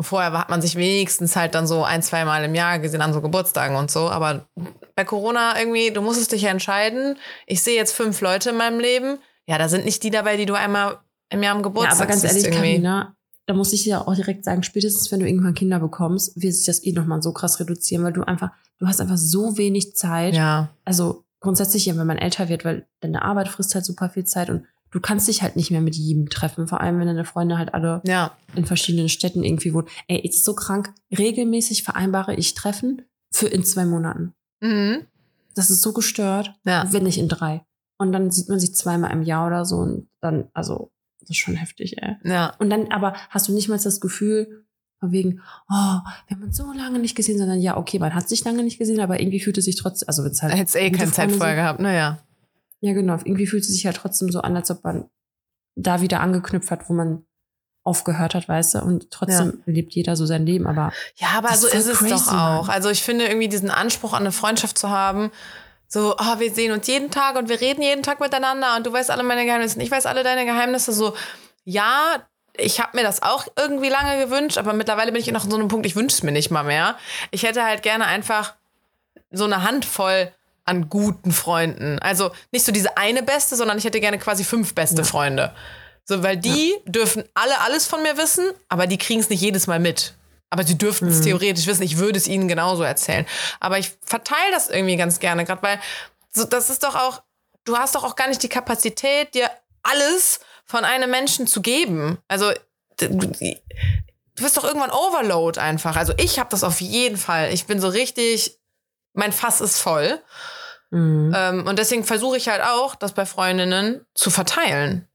Vorher hat man sich wenigstens halt dann so ein, zwei Mal im Jahr gesehen an so Geburtstagen und so. Aber bei Corona irgendwie, du musstest dich ja entscheiden. Ich sehe jetzt fünf Leute in meinem Leben. Ja, da sind nicht die dabei, die du einmal im Jahr am Geburtstag Ja, aber ganz ehrlich, Carina, da muss ich ja auch direkt sagen, spätestens wenn du irgendwann Kinder bekommst, wird sich das eh nochmal so krass reduzieren, weil du einfach, du hast einfach so wenig Zeit. Ja. Also grundsätzlich ja, wenn man älter wird, weil deine Arbeit frisst halt super viel Zeit und du kannst dich halt nicht mehr mit jedem treffen, vor allem wenn deine Freunde halt alle ja. in verschiedenen Städten irgendwie wohnen. Ey, ist so krank. Regelmäßig vereinbare ich Treffen für in zwei Monaten. Mhm. Das ist so gestört, ja. wenn nicht in drei. Und dann sieht man sich zweimal im Jahr oder so und dann, also, das ist schon heftig, ey. Ja. Und dann aber hast du nicht mal das Gefühl, Von wegen, oh, wir haben uns so lange nicht gesehen, sondern ja, okay, man hat sich lange nicht gesehen, aber irgendwie fühlt es sich trotzdem, also wenn es halt. Hätte eh keine Zeit vorher gehabt, naja. Ja, genau. Irgendwie fühlt es sich halt trotzdem so an, als ob man da wieder angeknüpft hat, wo man aufgehört hat, weißt du, und trotzdem ja. lebt jeder so sein Leben, aber. Ja, aber so ist, ist es doch auch. Mann. Also ich finde irgendwie diesen Anspruch an eine Freundschaft zu haben, so, oh, wir sehen uns jeden Tag und wir reden jeden Tag miteinander und du weißt alle meine Geheimnisse und ich weiß alle deine Geheimnisse, so, ja, ich habe mir das auch irgendwie lange gewünscht, aber mittlerweile bin ich noch an so einem Punkt, ich wünsche es mir nicht mal mehr. Ich hätte halt gerne einfach so eine Handvoll an guten Freunden. Also nicht so diese eine beste, sondern ich hätte gerne quasi fünf beste. Freunde. So, weil die ja. dürfen alle alles von mir wissen, aber die kriegen es nicht jedes Mal mit. Aber sie dürften es mhm. theoretisch wissen. Ich würde es ihnen genauso erzählen. Aber ich verteile das irgendwie ganz gerne, gerade weil so, das ist doch auch, du hast doch auch gar nicht die Kapazität, dir alles von einem Menschen zu geben. Also du wirst doch irgendwann Overload einfach. Also ich habe das auf jeden Fall. Ich bin so richtig, mein Fass ist voll. Mhm. Ähm, und deswegen versuche ich halt auch, das bei Freundinnen zu verteilen.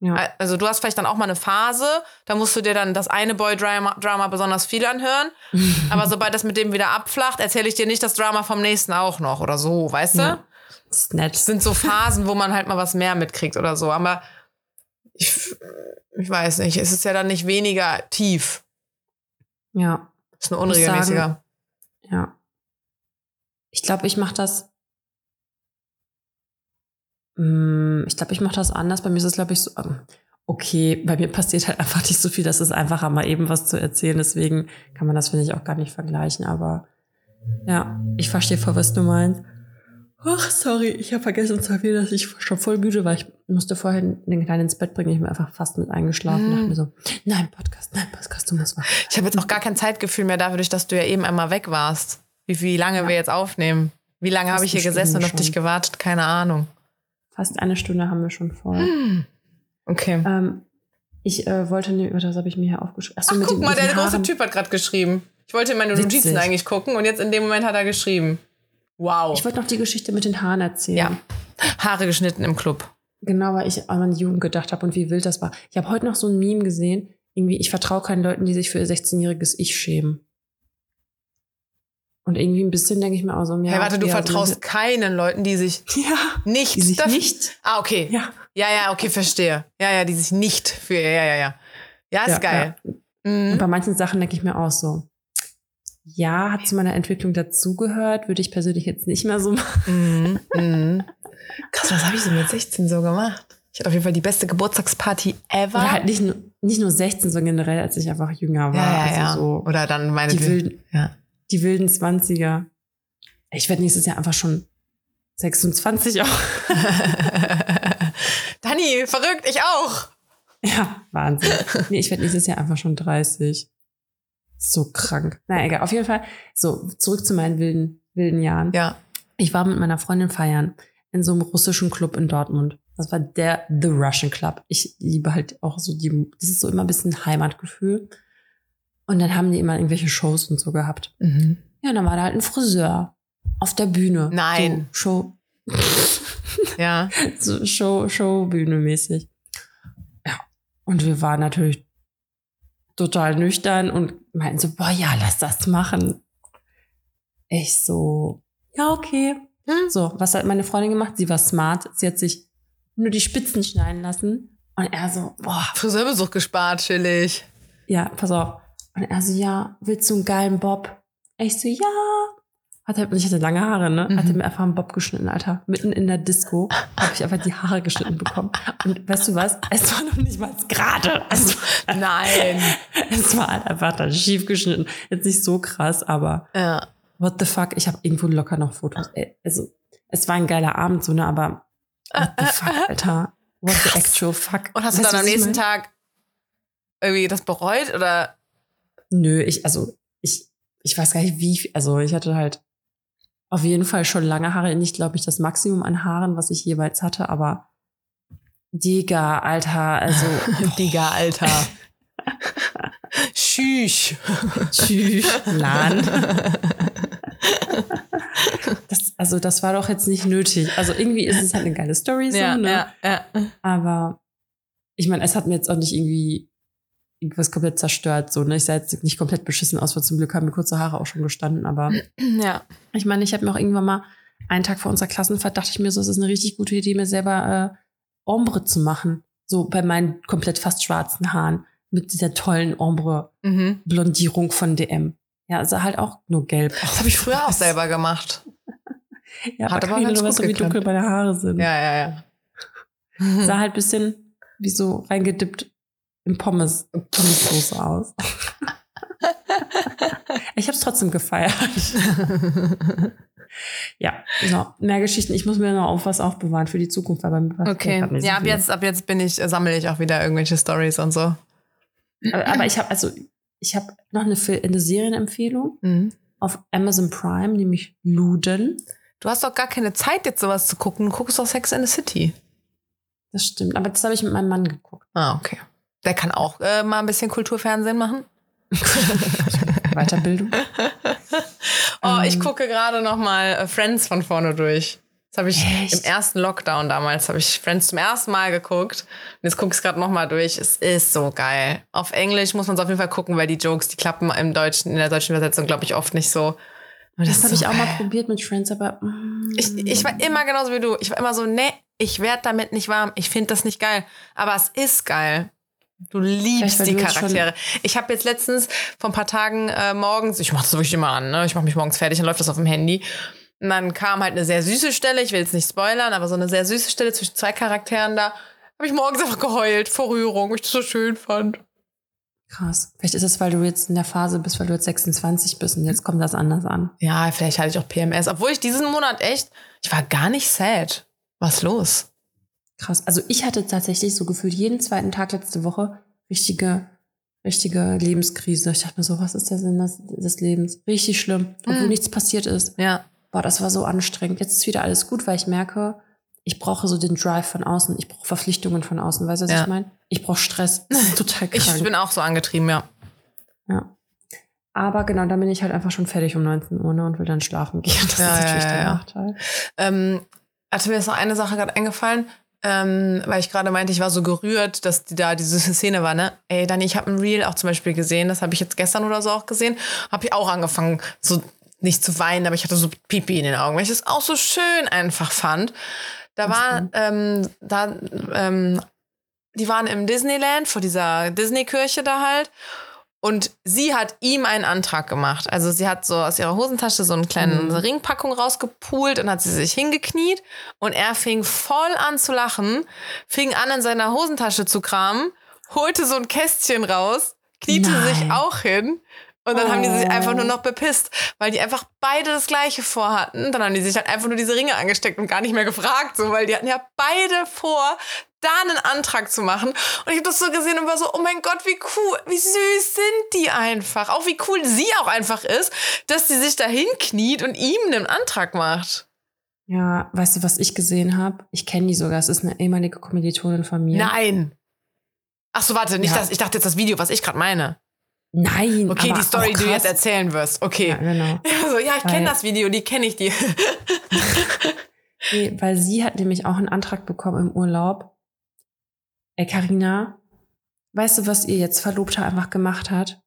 Ja. Also du hast vielleicht dann auch mal eine Phase, da musst du dir dann das eine Boy-Drama Drama besonders viel anhören. Aber sobald das mit dem wieder abflacht, erzähle ich dir nicht das Drama vom nächsten auch noch oder so, weißt du? Ja. Das ist nett. Das sind so Phasen, wo man halt mal was mehr mitkriegt oder so. Aber ich, ich weiß nicht, es ist ja dann nicht weniger tief. Ja. Es ist nur unregelmäßiger. ja. Ich glaube, ich mache das hm, ich glaube, ich mache das anders. Bei mir ist es, glaube ich, so, ähm, okay, bei mir passiert halt einfach nicht so viel, das ist einfacher, mal eben was zu erzählen. Deswegen kann man das, finde ich, auch gar nicht vergleichen. Aber ja, ich verstehe voll, was du meinst. Ach, sorry, ich habe vergessen zu erwähnen, dass ich schon voll müde war. Ich musste vorher den Kleinen ins Bett bringen. Ich bin einfach fast mit eingeschlafen. Mhm. Dachte mir so, nein, Podcast, nein, Podcast, du musst wach. Ich habe jetzt auch gar kein Zeitgefühl mehr dafür, dass du ja eben einmal weg warst. Wie, wie lange ja. wir jetzt aufnehmen. Wie lange habe ich hier gesessen und auf dich gewartet? Keine Ahnung. Fast eine Stunde haben wir schon voll. Hm. Okay. Ähm, ich äh, wollte, ne, das habe ich mir hier aufgeschrieben. Achso, Ach, mit guck den, mal, der große Typ hat gerade geschrieben. Ich wollte in meine Witzig. Notizen eigentlich gucken und jetzt in dem Moment hat er geschrieben. Wow. Ich wollte noch die Geschichte mit den Haaren erzählen. Ja. Haare geschnitten im Club. Genau, weil ich an meine Jugend gedacht habe und wie wild das war. Ich habe heute noch so ein Meme gesehen. Irgendwie, ich vertraue keinen Leuten, die sich für ihr 16-jähriges Ich schämen. Und irgendwie ein bisschen denke ich mir auch so, ja. Hey, warte, du vertraust keinen Leuten, die sich ja, nicht, die sich nicht. Ah, okay. Ja. Ja, ja, okay, verstehe. Ja, ja, die sich nicht für, ja, ja, ja. Ja, ist ja, geil. Ja. Mhm. Und bei manchen Sachen denke ich mir auch so, ja, hat zu meiner Entwicklung dazugehört, würde ich persönlich jetzt nicht mehr so machen. Mhm. Mhm. Krass, was habe ich so mit 16 so gemacht? Ich hatte auf jeden Fall die beste Geburtstagsparty ever. Oder halt nicht nur, nicht nur 16, sondern generell, als ich einfach jünger war. Ja, ja, also ja. So Oder dann meine die wilden, ja die wilden Zwanziger. Ich werde nächstes Jahr einfach schon 26 auch. Dani, verrückt, ich auch. Ja, Wahnsinn. Nee, ich werde nächstes Jahr einfach schon 30. So krank. Na egal, auf jeden Fall. So, zurück zu meinen wilden, wilden Jahren. Ja. Ich war mit meiner Freundin feiern in so einem russischen Club in Dortmund. Das war der The Russian Club. Ich liebe halt auch so die, das ist so immer ein bisschen Heimatgefühl. Und dann haben die immer irgendwelche Shows und so gehabt. Mhm. Ja, und dann war da halt ein Friseur auf der Bühne. Nein. So, Show. ja. So Show, Showbühne mäßig. Ja. Und wir waren natürlich total nüchtern und meinten so, boah, ja, lass das machen. Ich so, ja, okay. Hm. So, was hat meine Freundin gemacht? Sie war smart. Sie hat sich nur die Spitzen schneiden lassen. Und er so, boah. Friseurbesuch gespart, chillig. Ja, pass auf. Und er so, ja, willst du einen geilen Bob? Ich so, ja. Hat er, ich hatte lange Haare, ne? Mhm. Hat er mir einfach einen Bob geschnitten, Alter. Mitten in der Disco habe ich einfach die Haare geschnitten bekommen. Und weißt du was? Es war noch nicht mal gerade. Also, Nein. Es war halt einfach dann schief geschnitten. Jetzt nicht so krass, aber ja. what the fuck? Ich habe irgendwo locker noch Fotos. Also, es war ein geiler Abend, so, ne? Aber what the fuck, Alter? What the actual fuck? Und hast weißt du dann am nächsten Tag irgendwie das bereut oder? Nö, ich, also ich, ich weiß gar nicht, wie, also ich hatte halt auf jeden Fall schon lange Haare, nicht, glaube ich, das Maximum an Haaren, was ich jeweils hatte, aber Digga, Alter, also. Digga, Alter. Tschüss. Tschüss. Lan. Das, also, das war doch jetzt nicht nötig. Also, irgendwie ist es halt eine geile Story, so, ja, ne? Ja, ja. Aber ich meine, es hat mir jetzt auch nicht irgendwie irgendwas komplett zerstört. So, ne? Ich sah jetzt nicht komplett beschissen aus, weil zum Glück haben mir kurze Haare auch schon gestanden. Aber ja. ich meine, ich habe mir auch irgendwann mal einen Tag vor unserer Klassenfahrt dachte ich mir so, es ist eine richtig gute Idee, mir selber äh, Ombre zu machen. So bei meinen komplett fast schwarzen Haaren mit dieser tollen Ombre-Blondierung von DM. Ja, also halt auch nur gelb. Das habe ich früher auch selber gemacht. ja, Hat aber, aber ganz gut so wie dunkel meine Haare sind. Ja, ja, ja. Sah halt ein bisschen wie so reingedippt in Pommes, Pommessoße aus. ich habe es trotzdem gefeiert. ja, so, mehr Geschichten. Ich muss mir noch auf was aufbewahren für die Zukunft. Aber okay, so ja, ab jetzt, ab jetzt bin ich, sammle ich auch wieder irgendwelche Stories und so. Aber, aber ich habe also, ich habe noch eine, eine Serienempfehlung mhm. auf Amazon Prime, nämlich Luden. Du hast doch gar keine Zeit, jetzt sowas zu gucken. Du guckst doch Sex in the City. Das stimmt, aber das habe ich mit meinem Mann geguckt. Ah, okay. Der kann auch äh, mal ein bisschen Kulturfernsehen machen. Weiterbildung. oh, ich ähm. gucke gerade noch mal äh, Friends von vorne durch. Das habe ich Echt? im ersten Lockdown damals, habe ich Friends zum ersten Mal geguckt. Und jetzt gucke ich es gerade noch mal durch. Es ist so geil. Auf Englisch muss man es auf jeden Fall gucken, weil die Jokes, die klappen im Deutschen, in der deutschen Übersetzung, glaube ich, oft nicht so. das, das habe so ich auch mal probiert mit Friends, aber. Mm. Ich, ich war immer genauso wie du. Ich war immer so, nee, ich werde damit nicht warm. Ich finde das nicht geil. Aber es ist geil. Du liebst die Charaktere. Ich habe jetzt letztens vor ein paar Tagen äh, morgens, ich mache das wirklich immer an, ne? ich mache mich morgens fertig, dann läuft das auf dem Handy. Und dann kam halt eine sehr süße Stelle, ich will jetzt nicht spoilern, aber so eine sehr süße Stelle zwischen zwei Charakteren da. Habe ich morgens einfach geheult vor Rührung, weil ich das so schön fand. Krass. Vielleicht ist es, weil du jetzt in der Phase bist, weil du jetzt 26 bist und jetzt kommt das anders an. Ja, vielleicht hatte ich auch PMS. Obwohl ich diesen Monat echt, ich war gar nicht sad. Was los? Krass. Also ich hatte tatsächlich so gefühlt jeden zweiten Tag letzte Woche richtige, richtige Lebenskrise. Ich dachte mir so, was ist der Sinn des, des Lebens? Richtig schlimm, obwohl mhm. nichts passiert ist. Ja. Boah, das war so anstrengend. Jetzt ist wieder alles gut, weil ich merke, ich brauche so den Drive von außen. Ich brauche Verpflichtungen von außen. Weißt du, was ja. ich meine? Ich brauche Stress. Ist total krank. Ich bin auch so angetrieben, ja. Ja. Aber genau, dann bin ich halt einfach schon fertig um 19 Uhr ne, und will dann schlafen gehen. Das ja, ist natürlich ja, der Nachteil. Ähm, hatte mir jetzt noch eine Sache gerade eingefallen ähm, weil ich gerade meinte, ich war so gerührt, dass die da diese Szene war, ne? Ey, Dani, ich habe ein Reel auch zum Beispiel gesehen, das habe ich jetzt gestern oder so auch gesehen, habe ich auch angefangen, so nicht zu weinen, aber ich hatte so Pipi in den Augen, weil ich das auch so schön einfach fand. Da war, ähm, da, ähm, die waren im Disneyland vor dieser Disney-Kirche da halt. Und sie hat ihm einen Antrag gemacht. Also sie hat so aus ihrer Hosentasche so eine kleine mhm. Ringpackung rausgepult und hat sie sich hingekniet. Und er fing voll an zu lachen, fing an in seiner Hosentasche zu kramen, holte so ein Kästchen raus, kniete Nein. sich auch hin. Und dann oh. haben die sich einfach nur oh. noch bepisst, weil die einfach beide das Gleiche vorhatten. Dann haben die sich halt einfach nur diese Ringe angesteckt und gar nicht mehr gefragt, so, weil die hatten ja beide vor, da einen Antrag zu machen. Und ich habe das so gesehen und war so, oh mein Gott, wie cool, wie süß sind die einfach. Auch wie cool sie auch einfach ist, dass sie sich da hinkniet und ihm einen Antrag macht. Ja, weißt du, was ich gesehen habe? Ich kenne die sogar. Es ist eine ehemalige Kommilitonin von mir. Nein. Ach so, warte, nicht ja. das. Ich dachte jetzt das Video, was ich gerade meine. Nein. Okay, die Story, die du jetzt erzählen wirst. Okay. Ja, genau. Also, ja, ich kenne das Video, die kenne ich die. nee, weil sie hat nämlich auch einen Antrag bekommen im Urlaub Ey, Carina, weißt du, was ihr jetzt Verlobter einfach gemacht hat?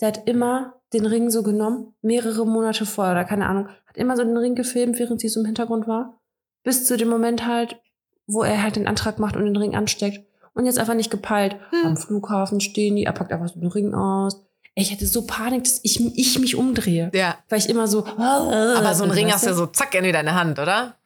Der hat immer den Ring so genommen, mehrere Monate vorher oder keine Ahnung, hat immer so den Ring gefilmt, während sie so im Hintergrund war. Bis zu dem Moment halt, wo er halt den Antrag macht und den Ring ansteckt. Und jetzt einfach nicht gepeilt. Hm. Am Flughafen stehen die, er packt einfach so den Ring aus. Ey, ich hatte so Panik, dass ich, ich mich umdrehe. Ja. Weil ich immer so. Aber so ein Ring hast du ja so zack in deine Hand, oder?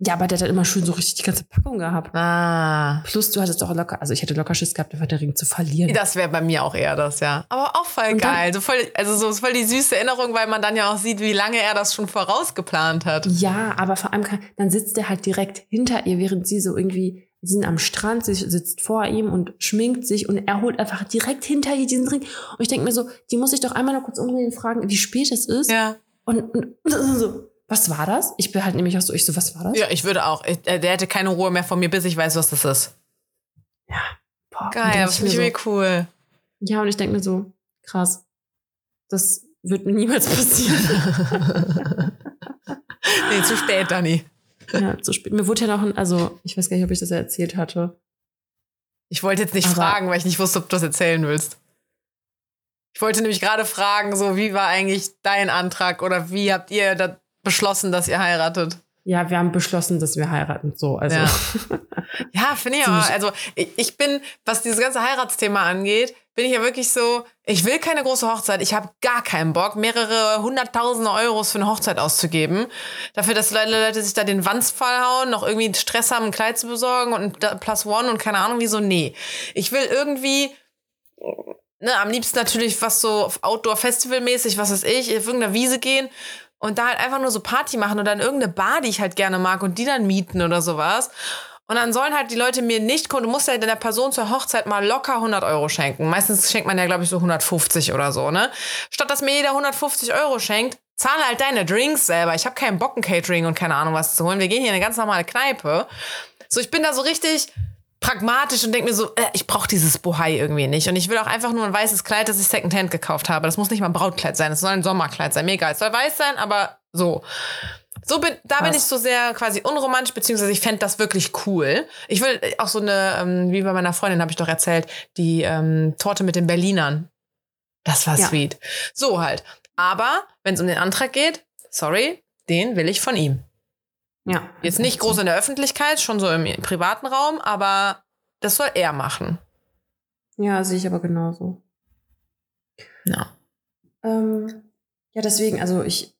Ja, aber der hat immer schön so richtig die ganze Packung gehabt. Ah. Plus du hattest doch locker, also ich hätte locker Schiss gehabt, einfach den Ring zu verlieren. Das wäre bei mir auch eher das, ja. Aber auch voll und geil. so voll, also so voll die süße Erinnerung, weil man dann ja auch sieht, wie lange er das schon vorausgeplant hat. Ja, aber vor allem kann, dann sitzt er halt direkt hinter ihr, während sie so irgendwie, sie sind am Strand, sie sitzt vor ihm und schminkt sich und er holt einfach direkt hinter ihr diesen Ring. Und ich denke mir so, die muss ich doch einmal noch kurz umdrehen und fragen, wie spät es ist. Ja. Und, und, und so, was war das? Ich bin halt nämlich auch so, ich so, was war das? Ja, ich würde auch. Ich, äh, der hätte keine Ruhe mehr von mir, bis ich weiß, was das ist. Ja. Boah, Geil, das finde ich so, cool. Ja, und ich denke mir so, krass, das wird mir niemals passieren. nee, zu spät, Dani. Ja, zu spät. Mir wurde ja noch ein, also, ich weiß gar nicht, ob ich das erzählt hatte. Ich wollte jetzt nicht aber fragen, weil ich nicht wusste, ob du das erzählen willst. Ich wollte nämlich gerade fragen, so wie war eigentlich dein Antrag oder wie habt ihr da beschlossen, dass ihr heiratet? Ja, wir haben beschlossen, dass wir heiraten. So, also. Ja, ja finde ich aber. Also ich, bin, was dieses ganze Heiratsthema angeht, bin ich ja wirklich so, ich will keine große Hochzeit. Ich habe gar keinen Bock, mehrere hunderttausende Euros für eine Hochzeit auszugeben. Dafür, dass Leute sich da den Wandsfall hauen, noch irgendwie Stress haben, ein Kleid zu besorgen und Plus One und keine Ahnung, wieso. Nee. Ich will irgendwie ne, am liebsten natürlich was so Outdoor-Festival-mäßig, was weiß ich, auf irgendeiner Wiese gehen und da halt einfach nur so Party machen oder in irgendeine Bar, die ich halt gerne mag und die dann mieten oder sowas. Und dann sollen halt die Leute mir nicht kommen. Du musst ja der Person zur Hochzeit mal locker 100 Euro schenken. Meistens schenkt man ja, glaube ich, so 150 oder so, ne? Statt dass mir jeder 150 Euro schenkt, zahle halt deine Drinks selber. Ich habe keinen Bock, ein Catering und keine Ahnung was zu holen. Wir gehen hier in eine ganz normale Kneipe. So, ich bin da so richtig pragmatisch und denke mir so, äh, ich brauche dieses Bohai irgendwie nicht. Und ich will auch einfach nur ein weißes Kleid, das ich Secondhand gekauft habe. Das muss nicht mal ein Brautkleid sein, es soll ein Sommerkleid sein. Mir egal, es soll weiß sein, aber so. So bin, da Was? bin ich so sehr quasi unromantisch, beziehungsweise ich fände das wirklich cool. Ich will auch so eine, ähm, wie bei meiner Freundin habe ich doch erzählt, die ähm, Torte mit den Berlinern. Das war ja. sweet. So halt. Aber wenn es um den Antrag geht, sorry, den will ich von ihm. Ja. Jetzt nicht groß in der Öffentlichkeit, schon so im privaten Raum, aber das soll er machen. Ja, sehe ich aber genauso. Ja. Ähm, ja, deswegen, also ich,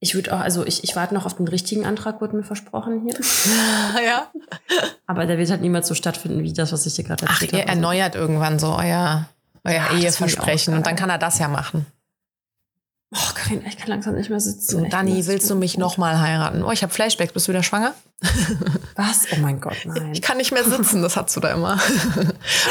ich würde auch, also ich, ich warte noch auf den richtigen Antrag, wurde mir versprochen hier. ja. Aber der wird halt niemals so stattfinden, wie das, was ich dir gerade erzählt habe. Ach, ihr also erneuert irgendwann so euer, euer ja, Eheversprechen und dann kann er das ja machen. Oh, Karin, ich kann langsam nicht mehr sitzen. So, Dani, willst du mich nochmal heiraten? Oh, ich habe Flashbacks. Bist du wieder schwanger? Was? Oh mein Gott, nein. Ich kann nicht mehr sitzen, das hast du da immer.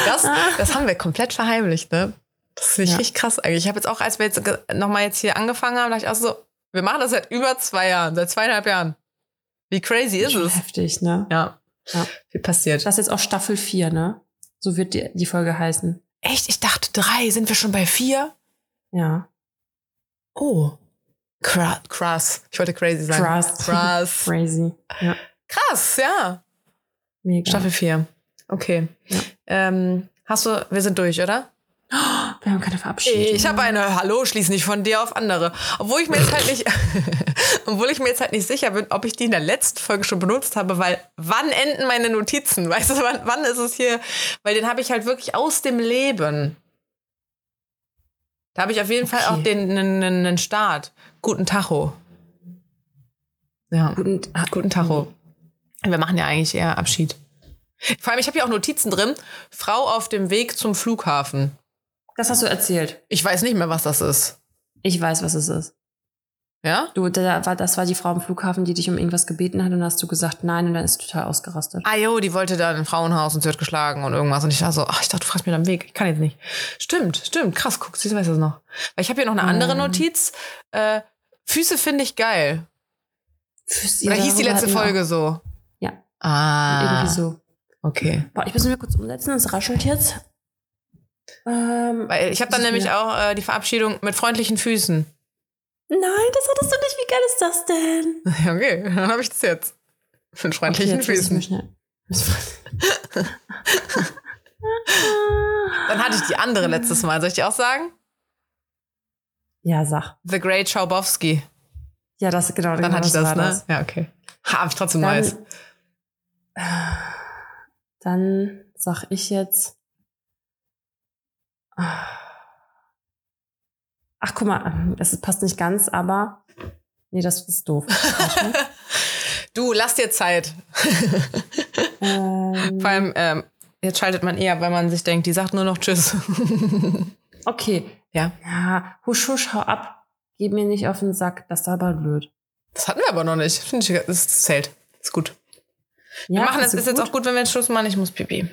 Das, das haben wir komplett verheimlicht, ne? Das finde ich ja. richtig krass eigentlich. Ich habe jetzt auch, als wir jetzt nochmal jetzt hier angefangen haben, dachte ich auch so, wir machen das seit über zwei Jahren, seit zweieinhalb Jahren. Wie crazy ist es? Heftig, ne? Ja. ja. Wie passiert? Das ist jetzt auch Staffel 4, ne? So wird die, die Folge heißen. Echt? Ich dachte drei. Sind wir schon bei vier? Ja. Oh. Krass. Ich wollte crazy sagen. Krass. Krass. crazy. Ja. Krass, ja. Mega. Staffel 4. Okay. Ja. Ähm, hast du, wir sind durch, oder? Wir haben keine Verabschiedung. Ich habe eine Hallo, schließ nicht von dir auf andere. Obwohl ich mir jetzt halt nicht, obwohl ich mir jetzt halt nicht sicher bin, ob ich die in der letzten Folge schon benutzt habe, weil wann enden meine Notizen? Weißt du, wann, wann ist es hier? Weil den habe ich halt wirklich aus dem Leben. Da habe ich auf jeden okay. Fall auch den einen Start. Guten Tacho. Ja. Guten, guten Tacho. Wir machen ja eigentlich eher Abschied. Vor allem, ich habe hier auch Notizen drin. Frau auf dem Weg zum Flughafen. Das hast du erzählt. Ich weiß nicht mehr, was das ist. Ich weiß, was es ist. Ja? Du, da war, das war die Frau am Flughafen, die dich um irgendwas gebeten hat und hast du gesagt nein und dann ist total ausgerastet. Ah jo, die wollte da ein Frauenhaus und sie hat geschlagen und irgendwas und ich war so, ach, ich dachte, du fragst mir am Weg, ich kann jetzt nicht. Stimmt, stimmt, krass, guck, sie weiß das noch. Weil ich habe hier noch eine andere ähm. Notiz. Äh, Füße finde ich geil. Füße, Oder hieß die letzte Folge so? Ja. Ah. Irgendwie so. Okay. Boah, ich muss mich kurz umsetzen, es raschelt jetzt. Ähm, Weil ich habe dann nämlich auch äh, die Verabschiedung mit freundlichen Füßen. Nein, das hattest du nicht. Wie geil ist das denn? Okay, dann habe ich das jetzt. Mit freundlichen okay, jetzt Füßen. dann hatte ich die andere letztes Mal. Soll ich dir auch sagen? Ja, sag. The Great Schaubowski. Ja, das genau. Dann genau, hatte ich das, ne? Das. Ja, okay. Habe ich trotzdem dann, Neues. Dann sag ich jetzt. Ach, guck mal, das passt nicht ganz, aber. Nee, das ist doof. du, lass dir Zeit. ähm, Vor allem, ähm, jetzt schaltet man eher, weil man sich denkt, die sagt nur noch Tschüss. okay. Ja. Ja, husch, husch, hau ab. Gib mir nicht auf den Sack, das ist aber blöd. Das hatten wir aber noch nicht. Finde ich, das zählt. Ist gut. Ja, wir machen es, ist gut? jetzt auch gut, wenn wir jetzt Schluss machen. Ich muss pipi.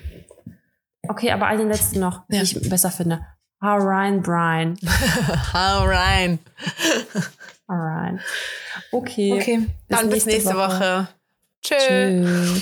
Okay, aber einen letzten noch, ja. den ich besser finde. How rein, Brian. How rein. Alright. Okay. Okay. Dann bis nächste, nächste Woche. Woche. Tschö. Tschö.